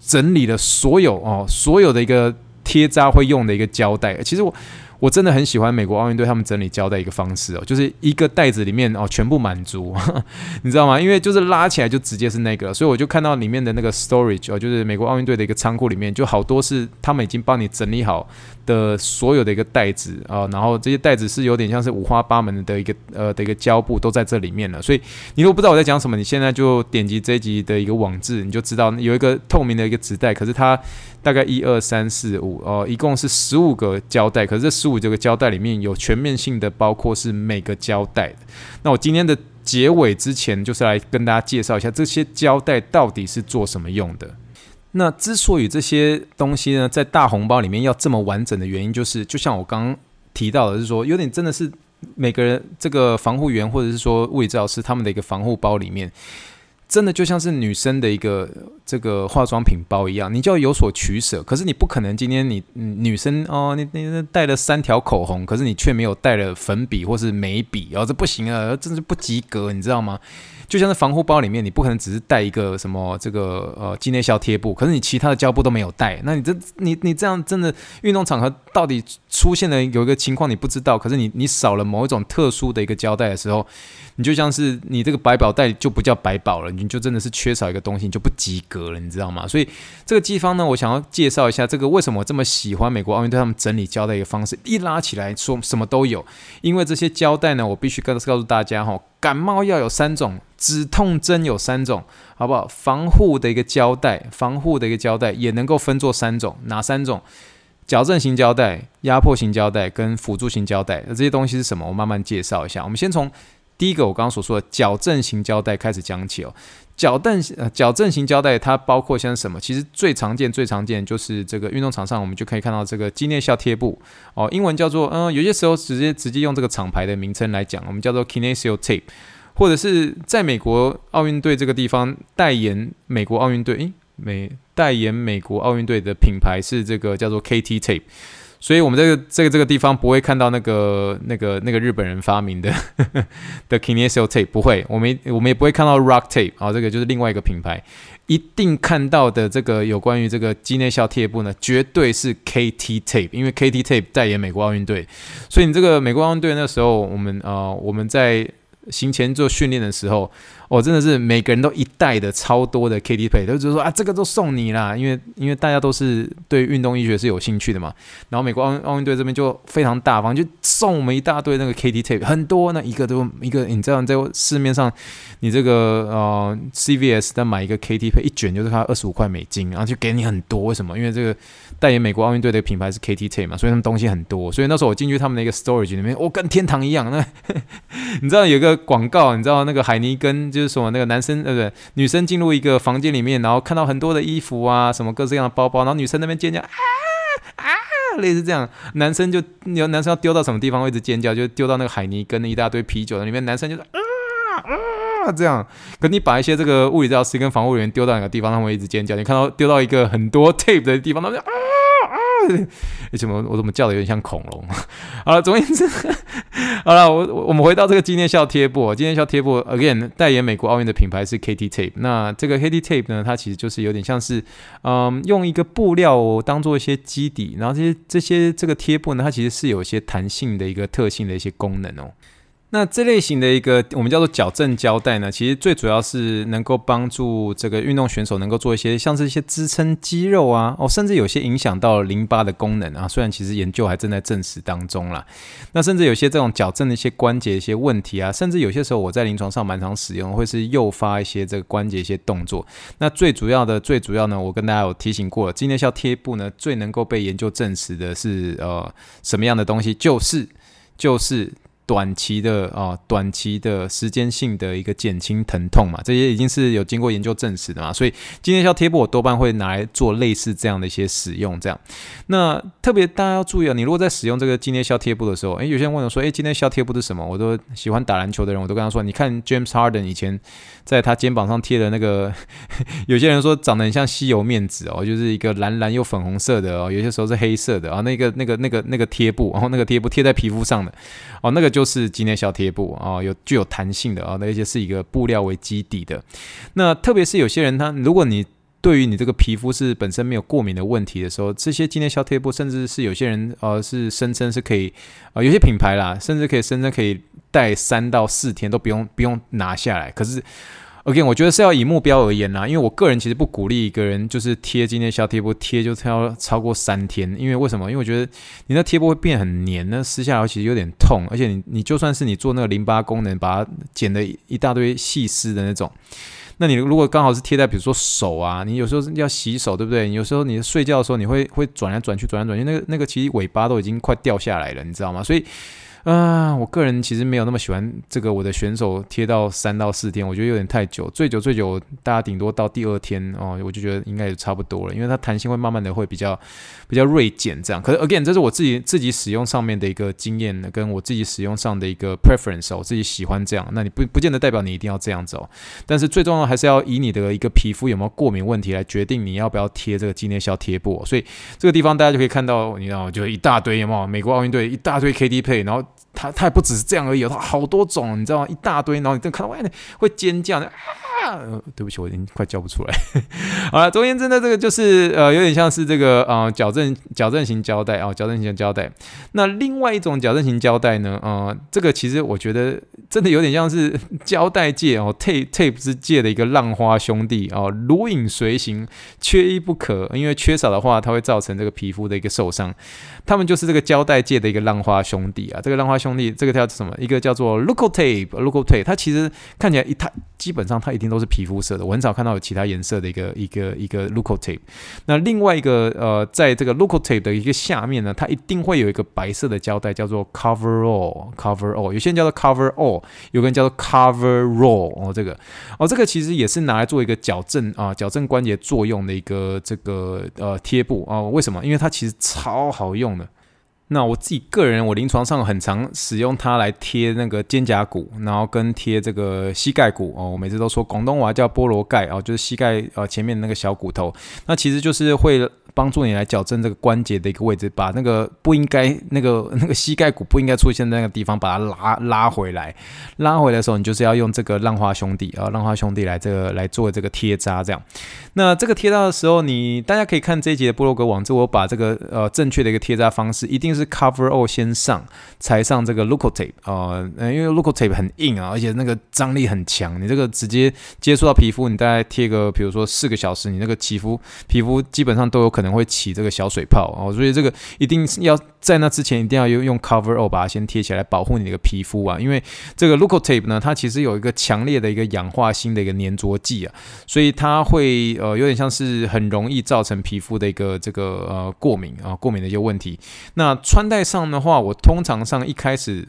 A: 整理了所有哦，所有的一个贴扎会用的一个胶带。其实我。我真的很喜欢美国奥运队他们整理胶带一个方式哦，就是一个袋子里面哦全部满足，你知道吗？因为就是拉起来就直接是那个，所以我就看到里面的那个 storage 哦，就是美国奥运队的一个仓库里面就好多是他们已经帮你整理好的所有的一个袋子啊，然后这些袋子是有点像是五花八门的一个呃的一个胶布都在这里面了，所以你如果不知道我在讲什么，你现在就点击这一集的一个网志，你就知道有一个透明的一个纸袋，可是它。大概一二三四五哦，一共是十五个胶带，可是这十五这个胶带里面有全面性的，包括是每个胶带的。那我今天的结尾之前，就是来跟大家介绍一下这些胶带到底是做什么用的。那之所以这些东西呢，在大红包里面要这么完整的原因，就是就像我刚刚提到的，是说有点真的是每个人这个防护员或者是说物理治疗师他们的一个防护包里面。真的就像是女生的一个这个化妆品包一样，你就要有所取舍。可是你不可能今天你女生哦，你你带了三条口红，可是你却没有带了粉笔或是眉笔，哦，这不行啊，这是不及格，你知道吗？就像是防护包里面，你不可能只是带一个什么这个呃肌内效贴布，可是你其他的胶布都没有带，那你这你你这样真的运动场合到底出现了有一个情况你不知道，可是你你少了某一种特殊的一个胶带的时候，你就像是你这个百宝袋就不叫百宝了，你就真的是缺少一个东西，你就不及格了，你知道吗？所以这个地方呢，我想要介绍一下这个为什么我这么喜欢美国奥运队他们整理胶带一个方式，一拉起来说什么都有，因为这些胶带呢，我必须告告诉大家哈。感冒药有三种，止痛针有三种，好不好？防护的一个胶带，防护的一个胶带也能够分作三种，哪三种？矫正型胶带、压迫型胶带跟辅助型胶带。那这些东西是什么？我慢慢介绍一下。我们先从第一个我刚刚所说的矫正型胶带开始讲起哦。矫正呃矫正型胶带它包括像什么？其实最常见最常见就是这个运动场上我们就可以看到这个肌内效贴布哦，英文叫做嗯、有些时候直接直接用这个厂牌的名称来讲，我们叫做 Kinesio Tape，或者是在美国奥运队这个地方代言美国奥运队，诶，美代言美国奥运队的品牌是这个叫做 KT Tape。所以，我们这个这个这个地方不会看到那个那个那个日本人发明的 的 Kinesio Tape，不会，我们我们也不会看到 Rock Tape 啊，这个就是另外一个品牌，一定看到的这个有关于这个肌内效贴布呢，绝对是 KT Tape，因为 KT Tape 代言美国奥运队，所以你这个美国奥运队那时候，我们啊、呃、我们在行前做训练的时候。我、真的是每个人都一袋的超多的 KT Tape，就是说啊，这个都送你啦，因为因为大家都是对运动医学是有兴趣的嘛。然后美国奥运奥运队这边就非常大方，就送我们一大堆那个 KT Tape，很多那一个都一个，你知道在市面上，你这个呃 CVS 再买一个 KT Tape 一卷就是它二十五块美金，然后就给你很多。为什么？因为这个代言美国奥运队的品牌是 KT Tape 嘛，所以他们东西很多。所以那时候我进去他们的一个 storage 里面，我、跟天堂一样。那 你知道有个广告，你知道那个海尼根。就是说那个男生对不对？女生进入一个房间里面，然后看到很多的衣服啊，什么各式各样的包包，然后女生那边尖叫啊啊，类似这样。男生就有男生要丢到什么地方会一直尖叫，就丢到那个海泥跟一大堆啤酒里面，男生就是啊啊这样。可你把一些这个物理治疗师跟防护人员丢到哪个地方，他们会一直尖叫。你看到丢到一个很多 tape 的地方，他们就啊。为什么我怎么叫的有点像恐龙？好了，总而言之，好了，我我们回到这个纪念效贴布。肌内效贴布 again 代言美国奥运的品牌是 KT Tape。那这个 KT Tape 呢，它其实就是有点像是，嗯，用一个布料当做一些基底，然后这些这些这个贴布呢，它其实是有一些弹性的一个特性的一些功能哦。那这类型的一个我们叫做矫正胶带呢，其实最主要是能够帮助这个运动选手能够做一些像是一些支撑肌肉啊，哦，甚至有些影响到淋巴的功能啊。虽然其实研究还正在证实当中啦。那甚至有些这种矫正的一些关节一些问题啊，甚至有些时候我在临床上蛮常使用，会是诱发一些这个关节一些动作。那最主要的最主要呢，我跟大家有提醒过了，肌内效贴布呢，最能够被研究证实的是呃什么样的东西？就是就是。短期的啊，短期的时间性的一个减轻疼痛嘛，这些已经是有经过研究证实的嘛，所以今天消贴布我多半会拿来做类似这样的一些使用，这样。那特别大家要注意啊，你如果在使用这个今天消贴布的时候，诶，有些人问我说，诶，今天消贴布是什么？我都喜欢打篮球的人，我都跟他说，你看 James Harden 以前在他肩膀上贴的那个，有些人说长得很像吸油面纸哦，就是一个蓝蓝又粉红色的哦，有些时候是黑色的啊，那个那个那个那个贴布，然后那个贴布贴在皮肤上的哦，那个。就是今天小贴布啊，有具有弹性的啊，那些是一个布料为基底的。那特别是有些人他，如果你对于你这个皮肤是本身没有过敏的问题的时候，这些今天小贴布，甚至是有些人呃是声称是可以啊，有些品牌啦，甚至可以声称可以戴三到四天都不用不用拿下来。可是。OK，我觉得是要以目标而言啦，因为我个人其实不鼓励一个人就是贴肌内效贴布贴就超超过三天，因为为什么？因为我觉得你那贴布会变很黏，那撕下来其实有点痛，而且你你就算是你做那个淋巴功能，把它剪的一大堆细丝的那种，那你如果刚好是贴在比如说手啊，你有时候要洗手，对不对？有时候你睡觉的时候你会会转来转去转来转去，那个那个其实尾巴都已经快掉下来了，你知道吗？所以。啊，我个人其实没有那么喜欢这个我的选手贴到三到四天，我觉得有点太久，最久最久大家顶多到第二天哦，我就觉得应该也差不多了，因为它弹性会慢慢的会比较比较锐减这样。可是 again，这是我自己自己使用上面的一个经验，跟我自己使用上的一个 preference，我自己喜欢这样。那你不不见得代表你一定要这样子哦，但是最重要还是要以你的一个皮肤有没有过敏问题来决定你要不要贴这个肌内效贴布。所以这个地方大家就可以看到，你知道，就一大堆有没有？美国奥运队一大堆 KDP，然后。它它也不只是这样而已，它好多种，你知道吗？一大堆，然后你再看到外面会尖叫，啊！对不起，我已经快叫不出来。好了，总而言之呢，这个就是呃，有点像是这个呃，矫正矫正型胶带啊，矫正型胶带。那另外一种矫正型胶带呢，呃，这个其实我觉得真的有点像是 胶带界哦，tape tape 之界的一个浪花兄弟哦，如影随形，缺一不可。因为缺少的话，它会造成这个皮肤的一个受伤。他们就是这个胶带界的一个浪花兄弟啊，这个浪花兄兄弟，这个叫什么？一个叫做 Leukotape，Leukotape，它其实看起来一它基本上它一定都是皮肤色的，我很少看到有其他颜色的一个一个一个 Leukotape。那另外一个呃，在这个 Leukotape 的一个下面呢，它一定会有一个白色的胶带，叫做 Coverall，Coverall，有些人叫做 Coverall，有个人叫做 Coverall 哦，这个哦，这个其实也是拿来做一个矫正啊，矫正关节作用的一个这个呃贴布啊。为什么？因为它其实超好用的。那我自己个人，我临床上很常使用它来贴那个肩胛骨，然后跟贴这个膝盖骨哦。我每次都说广东话叫菠萝盖哦，就是膝盖呃前面那个小骨头，那其实就是会。帮助你来矫正这个关节的一个位置，把那个不应该那个 那个膝盖骨不应该出现的那个地方，把它拉拉回来。拉回来的时候，你就是要用这个浪花兄弟啊，浪花兄弟来这个来做这个贴扎这样。那这个贴扎的时候，你大家可以看这一集的布洛格网志，我把这个呃正确的一个贴扎方式，一定是 cover all 先上，才上这个 Leukotape 啊，呃，因为 Leukotape 很硬啊，而且那个张力很强，你这个直接接触到皮肤，你大概贴个比如说四个小时，你那个皮肤皮肤基本上都有可能。可能会起这个小水泡哦，所以这个一定要在那之前一定要用用 cover all 把它先贴起来，保护你的皮肤啊。因为这个 Leukotape 呢，它其实有一个强烈的一个氧化锌的一个粘着剂啊，所以它会呃有点像是很容易造成皮肤的一个这个呃过敏啊，过敏的一些问题。那穿戴上的话，我通常上一开始。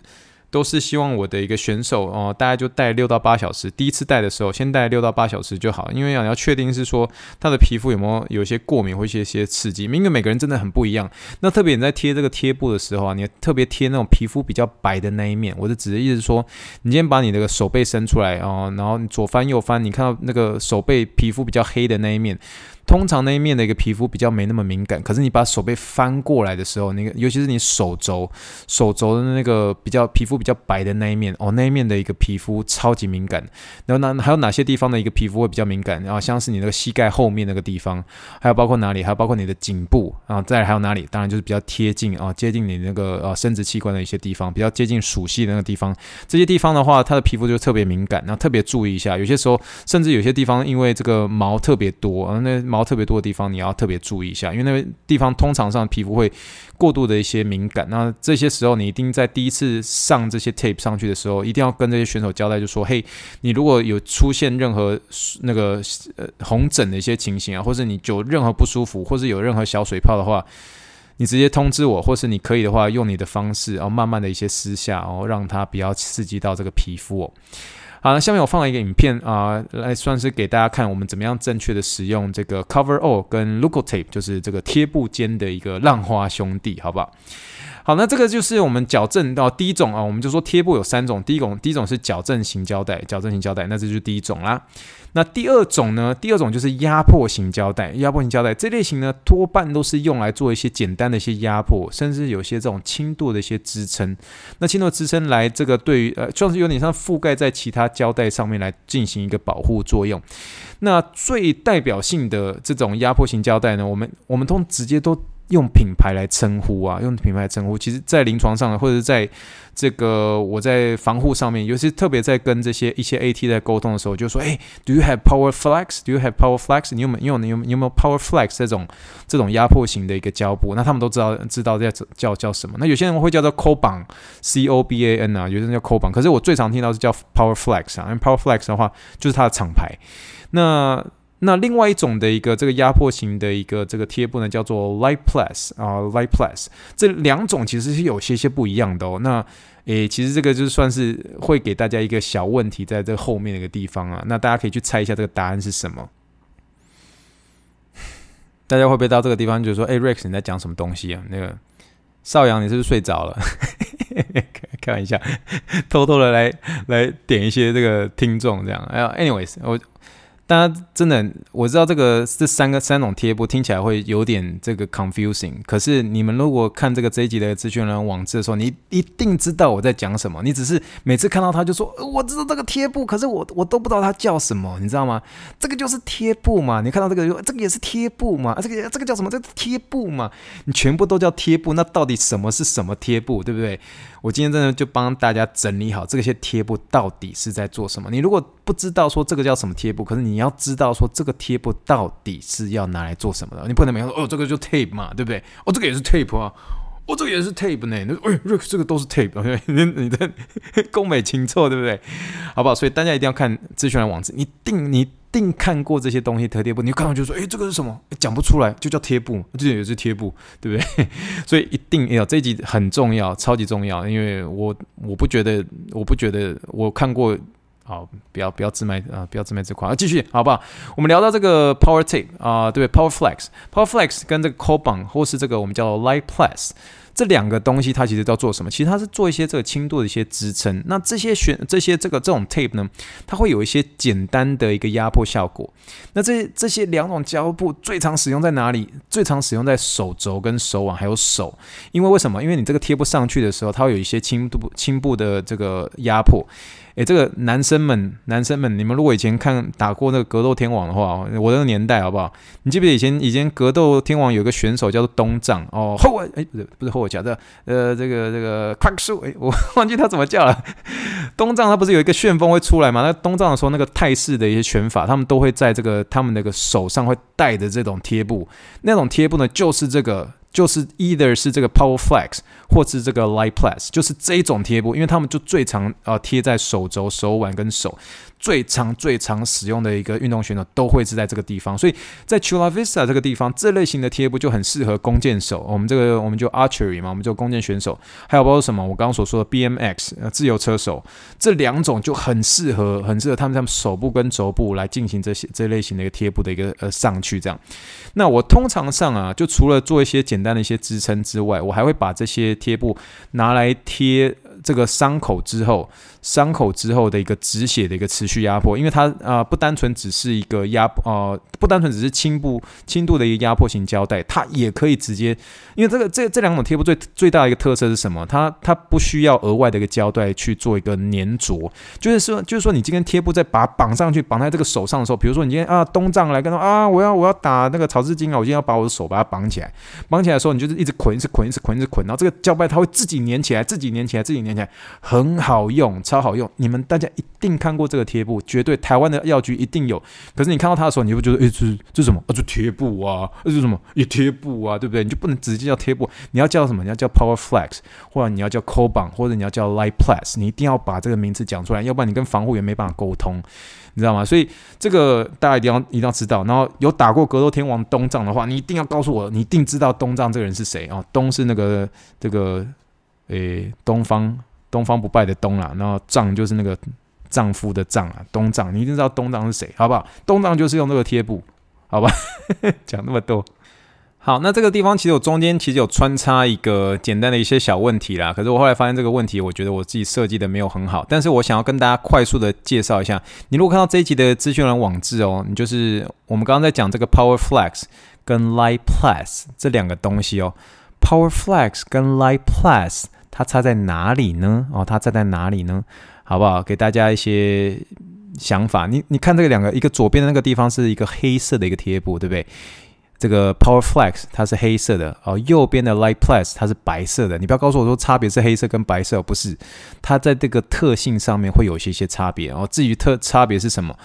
A: 都是希望我的一个选手哦，大概就戴六到八小时。第一次戴的时候，先戴六到八小时就好，因为要要确定是说他的皮肤有没有有一些过敏或一些些刺激。因为每个人真的很不一样。那特别你在贴这个贴布的时候啊，你特别贴那种皮肤比较白的那一面。我的指的意思说，你今天把你那个手背伸出来哦，然后你左翻右翻，你看到那个手背皮肤比较黑的那一面。通常那一面的一个皮肤比较没那么敏感，可是你把手背翻过来的时候，那个尤其是你手肘、手肘的那个比较皮肤比较白的那一面，哦，那一面的一个皮肤超级敏感。然后那还有哪些地方的一个皮肤会比较敏感？然后像是你那个膝盖后面那个地方，还有包括哪里？还有包括你的颈部啊，再还有哪里？当然就是比较贴近啊，接近你那个呃生殖器官的一些地方，比较接近属系的那个地方。这些地方的话，它的皮肤就特别敏感，然后特别注意一下。有些时候甚至有些地方因为这个毛特别多，啊，那毛。毛特别多的地方，你要特别注意一下，因为那个地方通常上皮肤会过度的一些敏感。那这些时候，你一定在第一次上这些 tape 上去的时候，一定要跟这些选手交代，就说：嘿，你如果有出现任何那个红疹的一些情形啊，或者你有任何不舒服，或是有任何小水泡的话，你直接通知我，或是你可以的话，用你的方式，然后慢慢的一些私下，然后让它不要刺激到这个皮肤哦。好，那下面我放了一个影片啊，来算是给大家看我们怎么样正确的使用这个 Cover All 跟 local tape，就是这个贴布间的一个浪花兄弟，好不好？好，那这个就是我们矫正到第一种啊，我们就说贴布有三种，第一种第一种是矫正型胶带，矫正型胶带，那这就是第一种啦。那第二种呢？第二种就是压迫型胶带。压迫型胶带这类型呢，多半都是用来做一些简单的一些压迫，甚至有些这种轻度的一些支撑。那轻度支撑来这个对于呃，算是有点像覆盖在其他胶带上面来进行一个保护作用。那最代表性的这种压迫型胶带呢，我们我们都直接都。用品牌来称呼啊，用品牌来称呼，其实，在临床上或者在这个我在防护上面，尤其特别在跟这些一些 AT 在沟通的时候，就说：哎，Do you have Power Flex？Do you have Power Flex？你有没有你有你有没有 Power Flex 这种这种压迫型的一个胶布？那他们都知道知道叫叫叫什么？那有些人会叫做 Coban，C O B A N 啊，有些人叫 Coban，可是我最常听到是叫 Power Flex 啊，因为 Power Flex 的话就是它的厂牌。那那另外一种的一个这个压迫型的一个这个贴布呢，叫做 Light Plus 啊，Light Plus，这两种其实是有些些不一样的哦。那诶，其实这个就算是会给大家一个小问题，在这后面的一个地方啊，那大家可以去猜一下这个答案是什么。大家会不会到这个地方就说：“诶，Rex 你在讲什么东西啊？”那个少阳你是不是睡着了？开玩笑，偷偷的来来点一些这个听众这样。哎呀，anyways，我。大家真的，我知道这个这三个三种贴布听起来会有点这个 confusing，可是你们如果看这个这一集的资讯栏网志的时候，你一定知道我在讲什么。你只是每次看到他就说，我知道这个贴布，可是我我都不知道它叫什么，你知道吗？这个就是贴布嘛。你看到这个，这个也是贴布嘛。这个这个叫什么？这个贴布嘛。你全部都叫贴布，那到底什么是什么贴布，对不对？我今天真的就帮大家整理好这些贴布到底是在做什么。你如果不知道说这个叫什么贴布，可是你要知道说这个贴布到底是要拿来做什么的。你不能每说哦，这个就 tape 嘛，对不对？哦，这个也是 tape 啊，哦，这个也是 tape 呢。那哎，这个都是 tape，你你在 宫美清错，对不对？好不好？所以大家一定要看资讯栏网址，你定你。定看过这些东西，特贴布，你看到就说，哎，这个是什么？讲不出来，就叫贴布，这个也是贴布，对不对？所以一定要这一集很重要，超级重要，因为我我不觉得，我不觉得我看过，好，不要不要自卖啊，不要自卖自夸啊，继续好不好？我们聊到这个 Power Tape 啊，对对，Power Flex，Power Flex 跟这个 Kobang 或是这个我们叫 Light Plus。这两个东西它其实都要做什么？其实它是做一些这个轻度的一些支撑。那这些选这些这个这种 tape 呢，它会有一些简单的一个压迫效果。那这这些两种胶布最常使用在哪里？最常使用在手肘跟手腕还有手。因为为什么？因为你这个贴不上去的时候，它会有一些轻度轻部的这个压迫。诶，这个男生们，男生们，你们如果以前看打过那个格斗天王的话，我那个年代好不好？你记不记得以前以前格斗天王有个选手叫做东丈哦，后尾诶，不是不是后尾讲的，呃，这个这个 Crack 诶，我 忘记他怎么叫了。东丈他不是有一个旋风会出来吗？那东丈的时候，那个泰式的一些拳法，他们都会在这个他们那个手上会带着这种贴布，那种贴布呢，就是这个。就是 either 是这个 Power Flex 或是这个 Light Plus，就是这一种贴布，因为他们就最常呃贴在手肘、手腕跟手。最常、最常使用的一个运动选手都会是在这个地方，所以在 Chula Vista 这个地方，这类型的贴布就很适合弓箭手。我们这个我们就 Archery 嘛，我们就弓箭选手，还有包括什么？我刚刚所说的 BMX 自由车手，这两种就很适合，很适合他们他们手部跟肘部来进行这些这类型的一个贴布的一个呃上去这样。那我通常上啊，就除了做一些简单的一些支撑之外，我还会把这些贴布拿来贴。这个伤口之后，伤口之后的一个止血的一个持续压迫，因为它啊、不单纯只是一个压呃不单纯只是轻部轻度的一个压迫型胶带，它也可以直接，因为这个这这两种贴布最最大的一个特色是什么？它它不需要额外的一个胶带去做一个粘着，就是说就是说你今天贴布再把绑上去，绑在这个手上的时候，比如说你今天啊东丈来跟他啊我要我要打那个草字经啊，我今天要把我的手把它绑起来，绑起来的时候你就是一直捆，一直捆，一直捆，一直捆，然后这个胶带它会自己粘起来，自己粘起来，自己粘。很好用，超好用！你们大家一定看过这个贴布，绝对台湾的药局一定有。可是你看到它的时候，你会觉得，诶，这这什么？啊，这贴布啊，这是什么？也贴布啊，对不对？你就不能直接叫贴布，你要叫什么？你要叫 Power Flex，或者你要叫 Colban，或者你要叫 Light Plus，你一定要把这个名字讲出来，要不然你跟防护员没办法沟通，你知道吗？所以这个大家一定要一定要知道。然后有打过格斗天王东丈的话，你一定要告诉我，你一定知道东丈这个人是谁啊？东是那个这个诶，东方。东方不败的东啦，然后丈就是那个丈夫的丈啊，东丈，你一定知道东丈是谁，好不好？东丈就是用这个贴布，好吧？讲那么多，好，那这个地方其实我中间其实有穿插一个简单的一些小问题啦，可是我后来发现这个问题，我觉得我自己设计的没有很好，但是我想要跟大家快速的介绍一下，你如果看到这一集的资讯栏网志哦，你就是我们刚刚在讲这个 Power Flex 跟 Light Plus 这两个东西哦，Power Flex 跟 Light Plus。它差在哪里呢？哦，它差在哪里呢？好不好？给大家一些想法。你你看这个两个，一个左边的那个地方是一个黑色的一个贴布，对不对？这个 Power Flex 它是黑色的哦，右边的 Light Plus 它是白色的。你不要告诉我说差别是黑色跟白色，不是，它在这个特性上面会有一些些差别哦。至于特差别是什么？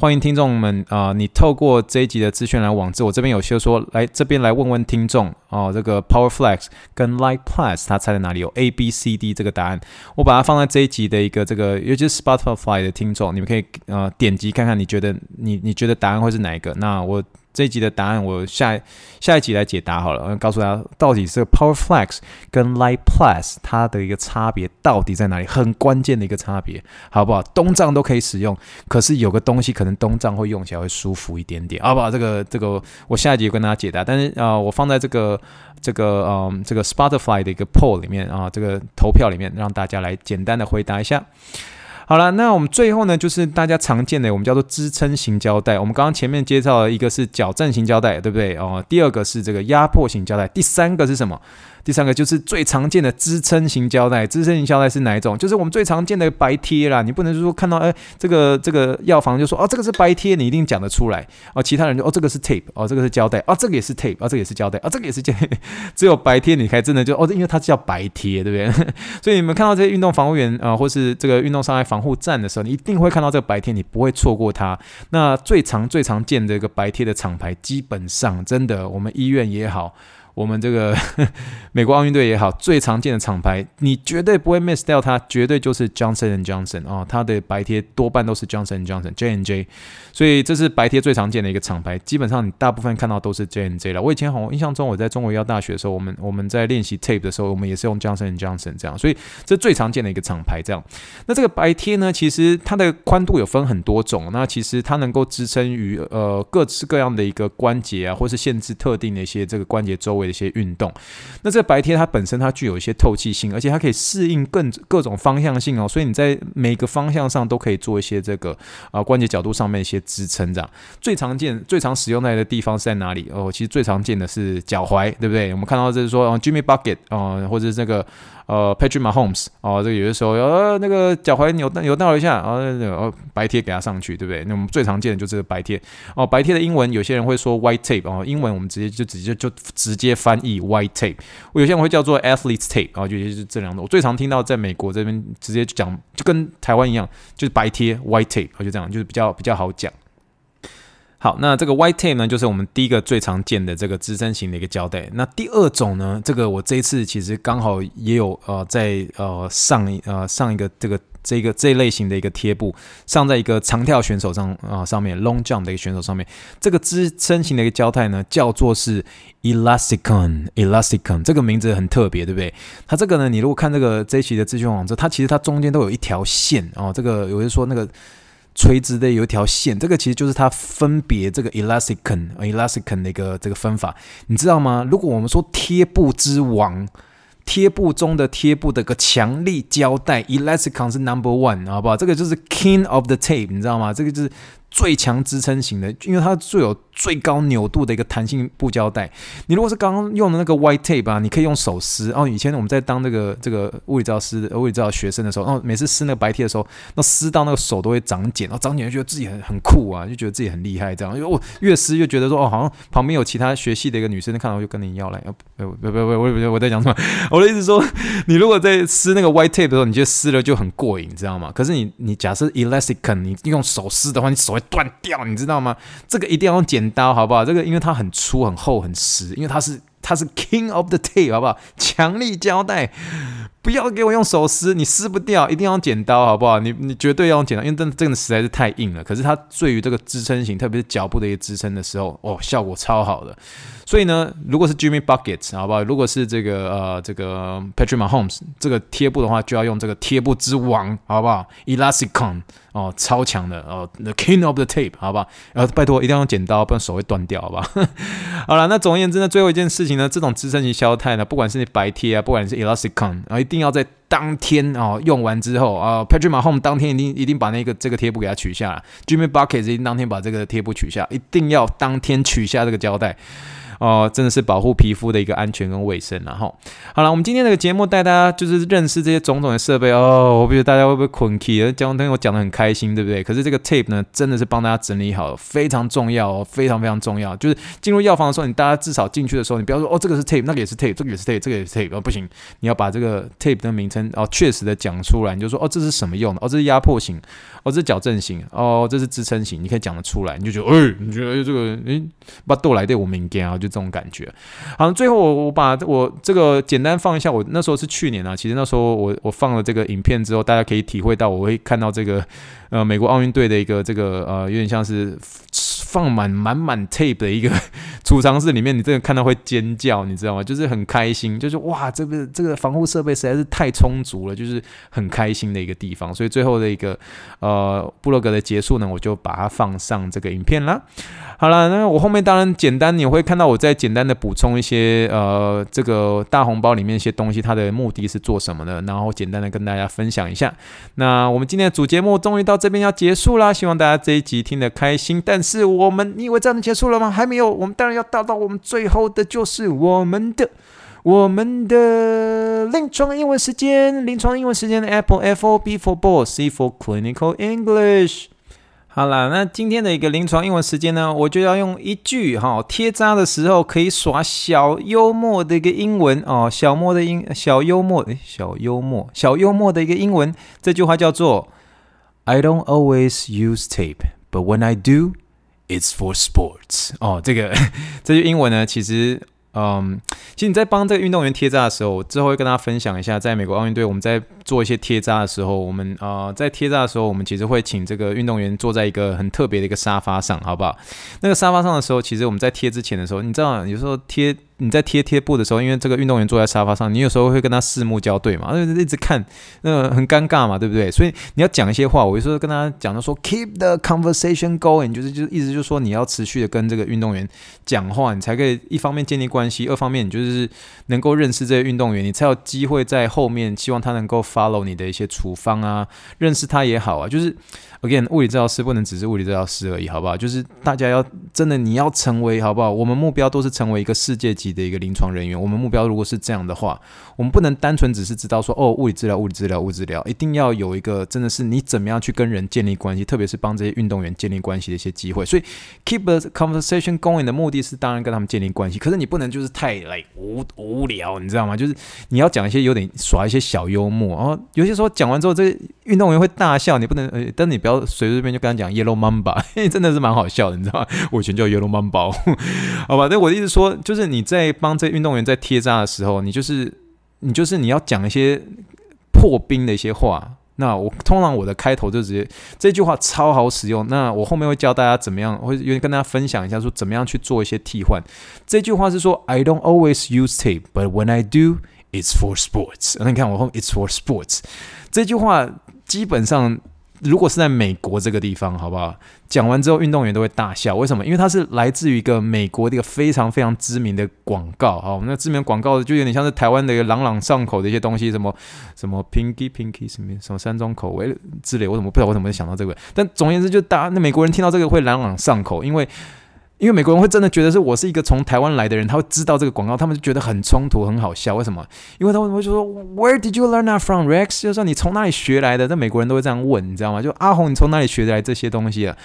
A: 欢迎听众们啊、你透过这一集的资讯来网志，我这边有些说来这边来问问听众哦，这个 Power Flex 跟 Light Plus 它差在哪里？有 A、B、C、D 这个答案，我把它放在这一集的一个这个，尤其是 Spotify 的听众，你们可以呃点击看看，你觉得你你觉得答案会是哪一个？那我。这一集的答案我下下一集来解答好了，告诉大家到底是 Power Flex 跟 Light Plus 它的一个差别到底在哪里，很关键的一个差别，好不好？东藏都可以使用，可是有个东西可能东藏会用起来会舒服一点点，好不好？这个这个我下一集跟大家解答，但是啊、我放在这个这个嗯这个 Spotify 的一个 Poll 里面啊、这个投票里面让大家来简单的回答一下。好了，那我们最后呢，就是大家常见的，我们叫做支撑型胶带。我们刚刚前面介绍了一个是矫正型胶带，对不对？哦，第二个是这个压迫型胶带，第三个是什么？第三个就是最常见的支撑型胶带，支撑型胶带是哪一种？就是我们最常见的白贴啦。你不能说看到哎，这个这个药房就说哦，这个是白贴，你一定讲得出来。哦。其他人就哦，这个是 tape，哦，这个是胶带，哦，这个也是 tape，哦，这个也是胶带，哦，这个也是胶带。只有白贴，你才真的就哦，因为它叫白贴，对不对？所以你们看到这些运动防护员啊、或是这个运动伤害防护站的时候，你一定会看到这个白贴，你不会错过它。那最常最常见的一个白贴的厂牌，基本上真的，我们医院也好。我们这个 美国奥运队也好，最常见的厂牌，你绝对不会 miss 掉它，绝对就是 Johnson and Johnson 哦，它的白贴多半都是 Johnson and Johnson J n J，所以这是白贴最常见的一个厂牌，基本上你大部分看到都是 J n J 了。我以前好印象中，我在中国医药大学的时候，我们我们在练习 tape 的时候，我们也是用 Johnson and Johnson 这样，所以这最常见的一个厂牌这样。那这个白贴呢，其实它的宽度有分很多种，那其实它能够支撑于呃各式各样的一个关节啊，或是限制特定的一些这个关节周围。一些运动，那这白贴它本身它具有一些透气性，而且它可以适应更各种方向性哦，所以你在每个方向上都可以做一些这个啊关节角度上面一些支撑这样。最常见、最常使用在的地方是在哪里？哦，其实最常见的是脚踝，对不对？我们看到就是说，哦，Jimmy Bucket 啊，或者是这个。呃，Patrick Mahomes 哦，这个有的时候呃那个脚踝扭扭到一下，然后白贴给他上去，对不对？那我们最常见的就是白贴哦，白贴的英文有些人会说 white tape 哦，英文我们直接就直接就直接翻译 white tape，我有些人会叫做 athlete's tape 啊，就就是这两种。我最常听到在美国这边直接讲，就跟台湾一样，就是白贴 white tape，就这样，就是比较比较好讲。好，那这个 white tape 呢，就是我们第一个最常见的这个支撑型的一个胶带。那第二种呢，这个我这一次其实刚好也有呃在呃上一呃上一个这个这个这一类型的一个贴布，上在一个长跳选手上啊、上面 long jump 的一个选手上面。这个支撑型的一个胶带呢，叫做是 Elasticon Elasticon，这个名字很特别，对不对？它这个呢，你如果看这个这一期的资讯网站，它其实它中间都有一条线哦。这个有人说那个。垂直的有一条线，这个其实就是它分别这个 elasticon elasticon 的一个这个分法，你知道吗？如果我们说贴布之王，贴布中的贴布的个强力胶带，elasticon 是 number one，好不好？这个就是 king of the tape，你知道吗？这个就是最强支撑型的，因为它最有。最高扭度的一个弹性布胶带，你如果是刚刚用的那个 white tape 啊，你可以用手撕。哦，以前我们在当这个这个物理治疗师、物理治疗学生的时候，然后每次撕那个白贴的时候，那撕到那个手都会长茧，然后长茧就觉得自己很很酷啊，就觉得自己很厉害这样。因为我越撕越觉得说，哦，好像旁边有其他学系的一个女生看到我就跟你要来，不不不不，我我我在讲什么？我的意思说，你如果在 撕那个 white tape 的时候，你觉得撕了就很过瘾，你知道吗？可是你你假设 elastic，你用手撕的话，你手断掉，你知道吗？这个一定要用剪。刀好不好？这个因为它很粗、很厚、很实，因为它是它是 King of the Tape 好不好？强力胶带，不要给我用手撕，你撕不掉，一定要用剪刀好不好？你你绝对要用剪刀，因为真的真的实在是太硬了。可是它对于这个支撑型，特别是脚部的一个支撑的时候，哦，效果超好的。所以呢，如果是 Jimmy buckets，好不好？如果是这个呃这个 Patrick Mahomes 这个贴布的话，就要用这个贴布之王好不好？Elasticon 哦，超强的哦，The King of the Tape 好不好？然后拜托一定要用剪刀，不然手会断掉好不好？好了，那总而言之呢，最后一件事情呢，这种支撑型胶带呢，不管是你白贴啊，不管是 Elasticon，然后一定要在当天哦用完之后啊，Patrick Mahomes 当天一定一定把那个这个贴布给它取下来，Jimmy Bucket 一定当天把这个贴布取下，一定要当天取下这个胶带。哦，真的是保护皮肤的一个安全跟卫生，然后好了，我们今天这个节目带大家就是认识这些种种的设备哦。我不知道大家会不会困气？讲听我讲得很开心，对不对？可是这个 tape 呢，真的是帮大家整理好，非常重要哦，非常非常重要。就是进入药房的时候，你大家至少进去的时候，你不要说哦，这个是 tape，那个也是 tape，这个也是 tape，这个也是 tape，哦不行，你要把这个 tape 的名称哦确实的讲出来，你就说哦这是什么用的？哦这是压迫型，哦这是矫正型，哦这是支撑型，你可以讲得出来，你就觉得哎，你觉得这个哎把豆来对我们家啊就。这种感觉，好，最后我我把我这个简单放一下，我那时候是去年啊，其实那时候我我放了这个影片之后，大家可以体会到，我会看到这个呃美国奥运队的一个这个呃有点像是放满满满 tape 的一个储藏室里面，你真的看到会尖叫，你知道吗？就是很开心，就是哇，这个这个防护设备实在是太充足了，就是很开心的一个地方。所以最后的一个呃布洛格的结束呢，我就把它放上这个影片啦。好了，那我后面当然简单，你会看到我在简单的补充一些呃这个大红包里面一些东西，它的目的是做什么的，然后简单的跟大家分享一下。那我们今天的主节目终于到这边要结束啦，希望大家这一集听得开心。但是我们，你以为这样就结束了吗？还没有，我们当然要达到我们最后的就是我们的我们的临床英文时间，临床英文时间的 Apple F O B for Boss C for Clinical English。好啦，那今天的一个临床英文时间呢，我就要用一句哈贴扎的时候可以耍小幽默的一个英文哦，小默的英小幽默诶，小幽默小幽默的一个英文，这句话叫做 I don't always use tape, but when I do, it's for sports。哦，这个 这句英文呢，其实。嗯，其实你在帮这个运动员贴扎的时候，我之后会跟大家分享一下，在美国奥运队我们在做一些贴扎的时候，我们呃在贴扎的时候，我们其实会请这个运动员坐在一个很特别的一个沙发上，好不好？那个沙发上的时候，其实我们在贴之前的时候，你知道有时候贴。你在贴贴布的时候，因为这个运动员坐在沙发上，你有时候会跟他四目交对嘛，就一直看，那个很尴尬嘛，对不对？所以你要讲一些话，我有时候跟他讲，就说 keep the conversation going，就是就是意思就是说你要持续的跟这个运动员讲话，你才可以一方面建立关系，二方面你就是能够认识这些运动员，你才有机会在后面希望他能够 follow 你的一些处方啊，认识他也好啊，就是。Again，物理治疗师不能只是物理治疗师而已，好不好？就是大家要真的，你要成为，好不好？我们目标都是成为一个世界级的一个临床人员。我们目标如果是这样的话，我们不能单纯只是知道说，哦，物理治疗、物理治疗、物理治疗，一定要有一个真的是你怎么样去跟人建立关系，特别是帮这些运动员建立关系的一些机会。所以，keep the conversation going 的目的是当然跟他们建立关系，可是你不能就是太来无无聊，你知道吗？就是你要讲一些有点耍一些小幽默，然有些时候讲完之后，这个运动员会大笑，你不能，呃，但你不。要随随便就跟他讲 Yellow Mamba，真的是蛮好笑的，你知道吗？我以前叫 Yellow Mamba，好吧？那我的意思说，就是你在帮这运动员在贴扎的时候，你就是你就是你要讲一些破冰的一些话。那我通常我的开头就直接这句话超好使用。那我后面会教大家怎么样，会愿意跟大家分享一下，说怎么样去做一些替换。这句话是说 I don't always use tape, but when I do, it's for sports。那你看我后面 It's for sports 这句话基本上。如果是在美国这个地方，好不好？讲完之后，运动员都会大笑。为什么？因为它是来自于一个美国的一个非常非常知名的广告。啊。我们，那知名广告就有点像是台湾的一个朗朗上口的一些东西，什么什么 Pinky Pinky 什么什么三种口味之类。我怎么不知道我怎么会想到这个？但总而言之，就大那美国人听到这个会朗朗上口，因为。因为美国人会真的觉得是我是一个从台湾来的人，他会知道这个广告，他们就觉得很冲突、很好笑。为什么？因为他们会说 Where did you learn that from, Rex？就是说你从哪里学来的？那美国人都会这样问，你知道吗？就阿红，你从哪里学来这些东西啊？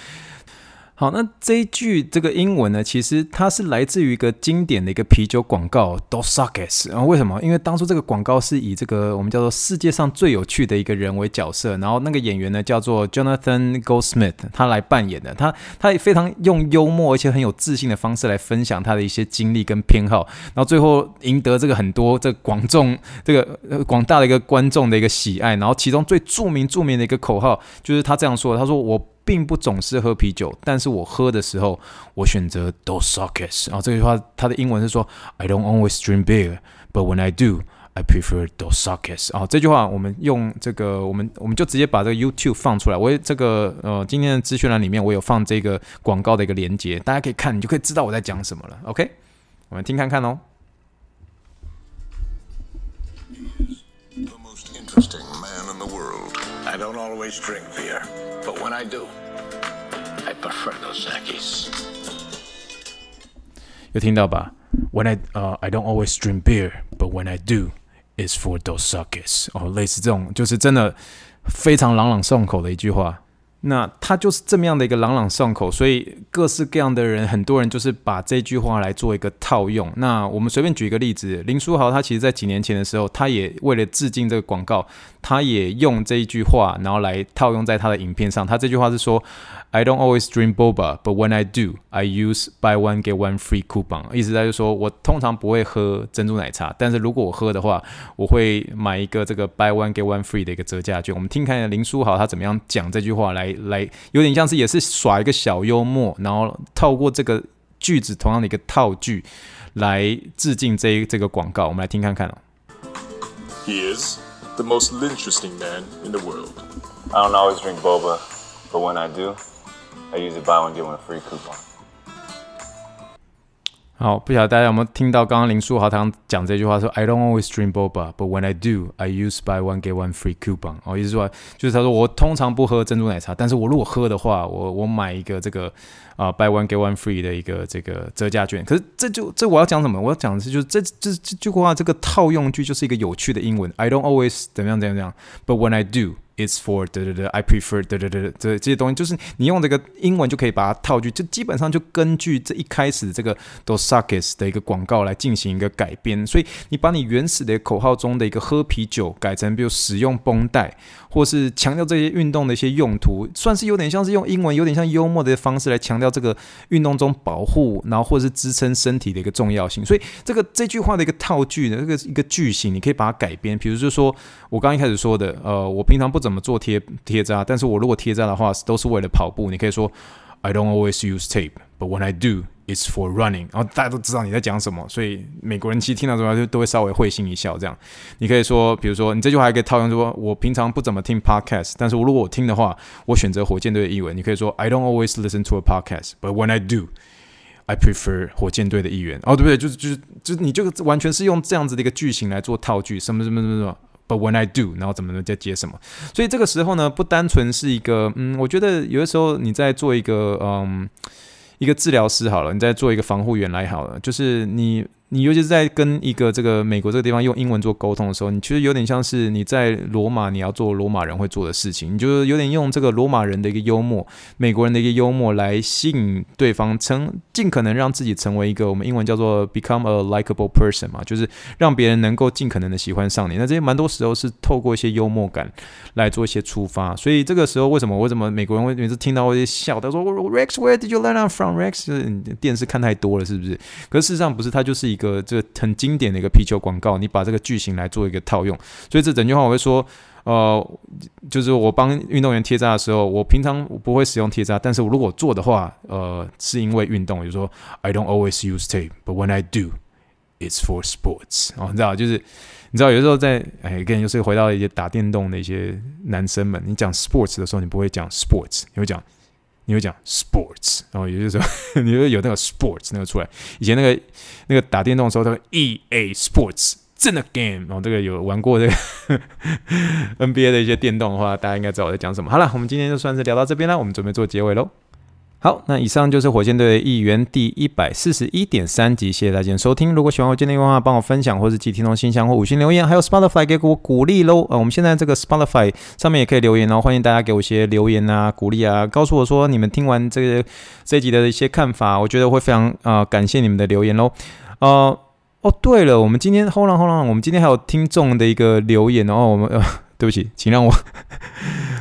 A: 好，那这一句这个英文呢，其实它是来自于一个经典的一个啤酒广告，Dos Equis。然后为什么？因为当初这个广告是以这个我们叫做世界上最有趣的一个人为角色，然后那个演员呢叫做 Jonathan Goldsmith，他来扮演的。他他也非常用幽默而且很有自信的方式来分享他的一些经历跟偏好，然后最后赢得这个很多这个广众这个广大的一个观众的一个喜爱。然后其中最著名著名的一个口号就是他这样说：“他说我。”并不总是喝啤酒，但是我喝的时候，我选择 Dos Equis。然后这句话，它的英文是说，I don't always drink beer, but when I do, I prefer Dos Equis。啊这句话，我们用这个，我们我们就直接把这个 YouTube 放出来。我这个呃，今天的资讯栏里面，我有放这个广告的一个连接，大家可以看，你就可以知道我在讲什么了。OK，我们听看看哦。I don't always drink beer, but when I do, I prefer Dos Equis. 有听到吧？When I 呃、uh, I don't always drink beer, but when I do, it's for Dos Equis. 哦，类似这种，就是真的非常朗朗上口的一句话。 那他就是这么样的一个朗朗上口，所以各式各样的人，很多人就是把这句话来做一个套用。那我们随便举一个例子，林书豪他其实在几年前的时候，他也为了致敬这个广告，他也用这一句话，然后来套用在他的影片上。他这句话是说。I don't always drink boba, but when I do, I use buy one get one free coupon。意思在就是说我通常不会喝珍珠奶茶，但是如果我喝的话，我会买一个这个 buy one get one free 的一个折价券。我们听看林书豪他怎么样讲这句话来来，有点像是也是耍一个小幽默，然后透过这个句子同样的一个套句来致敬这一这个广告，我们来听看看哦。
B: He is the most interesting man in the world.
C: I don't always drink boba, but when I do, I use it buy one get one free coupon.
A: 好，不晓得大家有没有听到刚刚林书豪他讲这句话说，I don't always drink boba, but when I do, I use buy one get one free coupon。哦，意思说就是他说我通常不喝珍珠奶茶，但是我如果喝的话，我我买一个这个啊、呃、buy one get one free 的一个这个折价券。可是这就这我要讲什么？我要讲的是就是这这这句话这个套用句就是一个有趣的英文，I don't always 怎么样怎么样怎么样，but when I do。It's for 对对对，I prefer 对对对对，这这些东西就是你用这个英文就可以把它套句，就基本上就根据这一开始这个 Dosakis 的一个广告来进行一个改编，所以你把你原始的口号中的一个喝啤酒改成比如使用绷带，或是强调这些运动的一些用途，算是有点像是用英文有点像幽默的方式来强调这个运动中保护，然后或者是支撑身体的一个重要性。所以这个这句话的一个套句呢这个一个句型，你可以把它改编，比如就说我刚一开始说的，呃，我平常不怎么做贴贴扎，但是我如果贴扎的话，都是为了跑步。你可以说 I don't always use tape, but when I do, it's for running。然后大家都知道你在讲什么，所以美国人其实听到这话就都会稍微会心一笑。这样，你可以说，比如说你这句话还可以套用说，我平常不怎么听 podcast，但是我如果我听的话，我选择火箭队的译文。你可以说 I don't always listen to a podcast, but when I do, I prefer 火箭队的译员。哦，对不对？就是就是就是你就完全是用这样子的一个句型来做套句，什么什么什么什么。But when I do，然后怎么能再接什么？所以这个时候呢，不单纯是一个，嗯，我觉得有的时候你在做一个，嗯，一个治疗师好了，你再做一个防护员来好了，就是你。你尤其是在跟一个这个美国这个地方用英文做沟通的时候，你其实有点像是你在罗马你要做罗马人会做的事情，你就有点用这个罗马人的一个幽默，美国人的一个幽默来吸引对方，成尽可能让自己成为一个我们英文叫做 become a likable person 嘛，就是让别人能够尽可能的喜欢上你。那这些蛮多时候是透过一些幽默感来做一些出发，所以这个时候为什么为什么美国人会每次听到会笑，他说 Rex，Where did you learn from Rex？电视看太多了是不是？可事实上不是，他就是一个。个这很经典的一个皮球广告，你把这个句型来做一个套用，所以这整句话我会说，呃，就是我帮运动员贴扎的时候，我平常不会使用贴扎，但是我如果做的话，呃，是因为运动，比如说 I don't always use tape，but when I do, it's for sports。哦，你知道，就是你知道，有时候在哎，跟就是回到一些打电动的一些男生们，你讲 sports 的时候，你不会讲 sports，你会讲。你会讲 sports，然后也就是说，你会有那个 sports 那个出来。以前那个那个打电动的时候，他说 EA Sports 真的 game，然后这个有玩过这个 NBA 的一些电动的话，大家应该知道我在讲什么。好了，我们今天就算是聊到这边了，我们准备做结尾喽。好，那以上就是火箭队的议员第一百四十一点三集，谢谢大家收听。如果喜欢我今天的话，帮我分享或是寄听众信箱或五星留言，还有 Spotify 给我鼓励喽。呃，我们现在这个 Spotify 上面也可以留言哦，欢迎大家给我一些留言啊，鼓励啊，告诉我说你们听完这个这集的一些看法，我觉得会非常啊、呃、感谢你们的留言喽。呃，哦对了，我们今天 Hold on Hold on，我们今天还有听众的一个留言哦，我们呃。对不起，请让我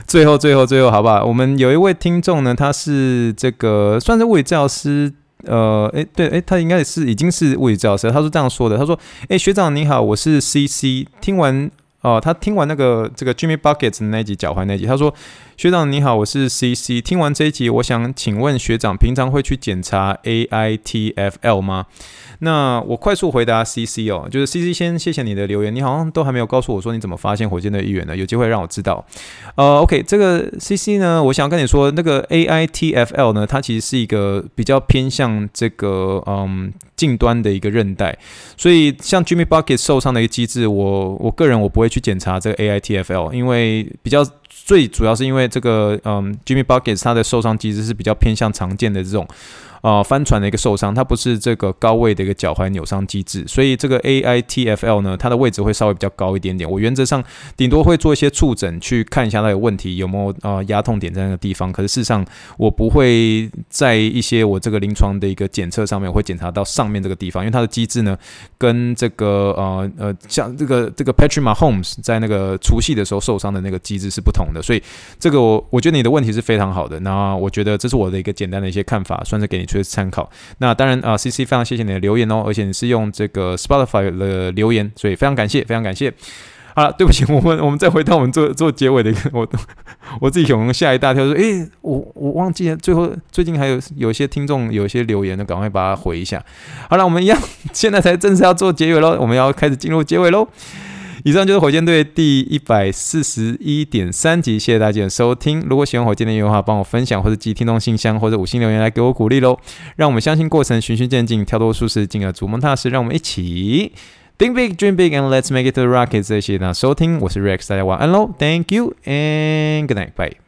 A: 最后、最后、最后，好不好？我们有一位听众呢，他是这个算是物理治疗师，呃，诶，对，诶，他应该是已经是物理治疗师。他是这样说的，他说：“诶，学长你好，我是 CC，听完哦、他听完那个这个 Jimmy Buckets 那一集脚踝那一集，他说：学长你好，我是 CC，听完这一集，我想请问学长，平常会去检查 AITFL 吗？”那我快速回答 C C 哦，就是 C C 先谢谢你的留言，你好像都还没有告诉我说你怎么发现火箭队议员呢，有机会让我知道。呃，OK，这个 C C 呢，我想跟你说，那个 A I T F L 呢，它其实是一个比较偏向这个嗯近端的一个韧带，所以像 Jimmy Bucket 受伤的一个机制，我我个人我不会去检查这个 A I T F L，因为比较最主要是因为这个嗯 Jimmy Bucket 它的受伤机制是比较偏向常见的这种。啊、呃，翻船的一个受伤，它不是这个高位的一个脚踝扭伤机制，所以这个 AITFL 呢，它的位置会稍微比较高一点点。我原则上顶多会做一些触诊，去看一下它有问题有没有啊、呃、压痛点在那个地方。可是事实上，我不会在一些我这个临床的一个检测上面会检查到上面这个地方，因为它的机制呢，跟这个呃呃像这个这个 Patrick Mahomes 在那个除夕的时候受伤的那个机制是不同的。所以这个我我觉得你的问题是非常好的。那我觉得这是我的一个简单的一些看法，算是给你。就是参考。那当然啊，CC 非常谢谢你的留言哦，而且你是用这个 Spotify 的留言，所以非常感谢，非常感谢。好了，对不起，我们我们再回到我们做做结尾的一个，我我自己可能吓一大跳，说，诶，我我忘记了，最后最近还有有些听众有些留言的，赶快把它回一下。好了，我们一样，现在才正式要做结尾喽，我们要开始进入结尾喽。以上就是火箭队第一百四十一点三集，谢谢大家的收听。如果喜欢火箭队的话，帮我分享或者寄听众信箱或者五星留言来给我鼓励喽。让我们相信过程循序渐进，跳脱舒适，进而逐梦踏实。让我们一起 think big, dream big, and let's make it to the rocket。谢谢大家收听，我是 Rex，大家晚安喽。Thank you and good night, bye.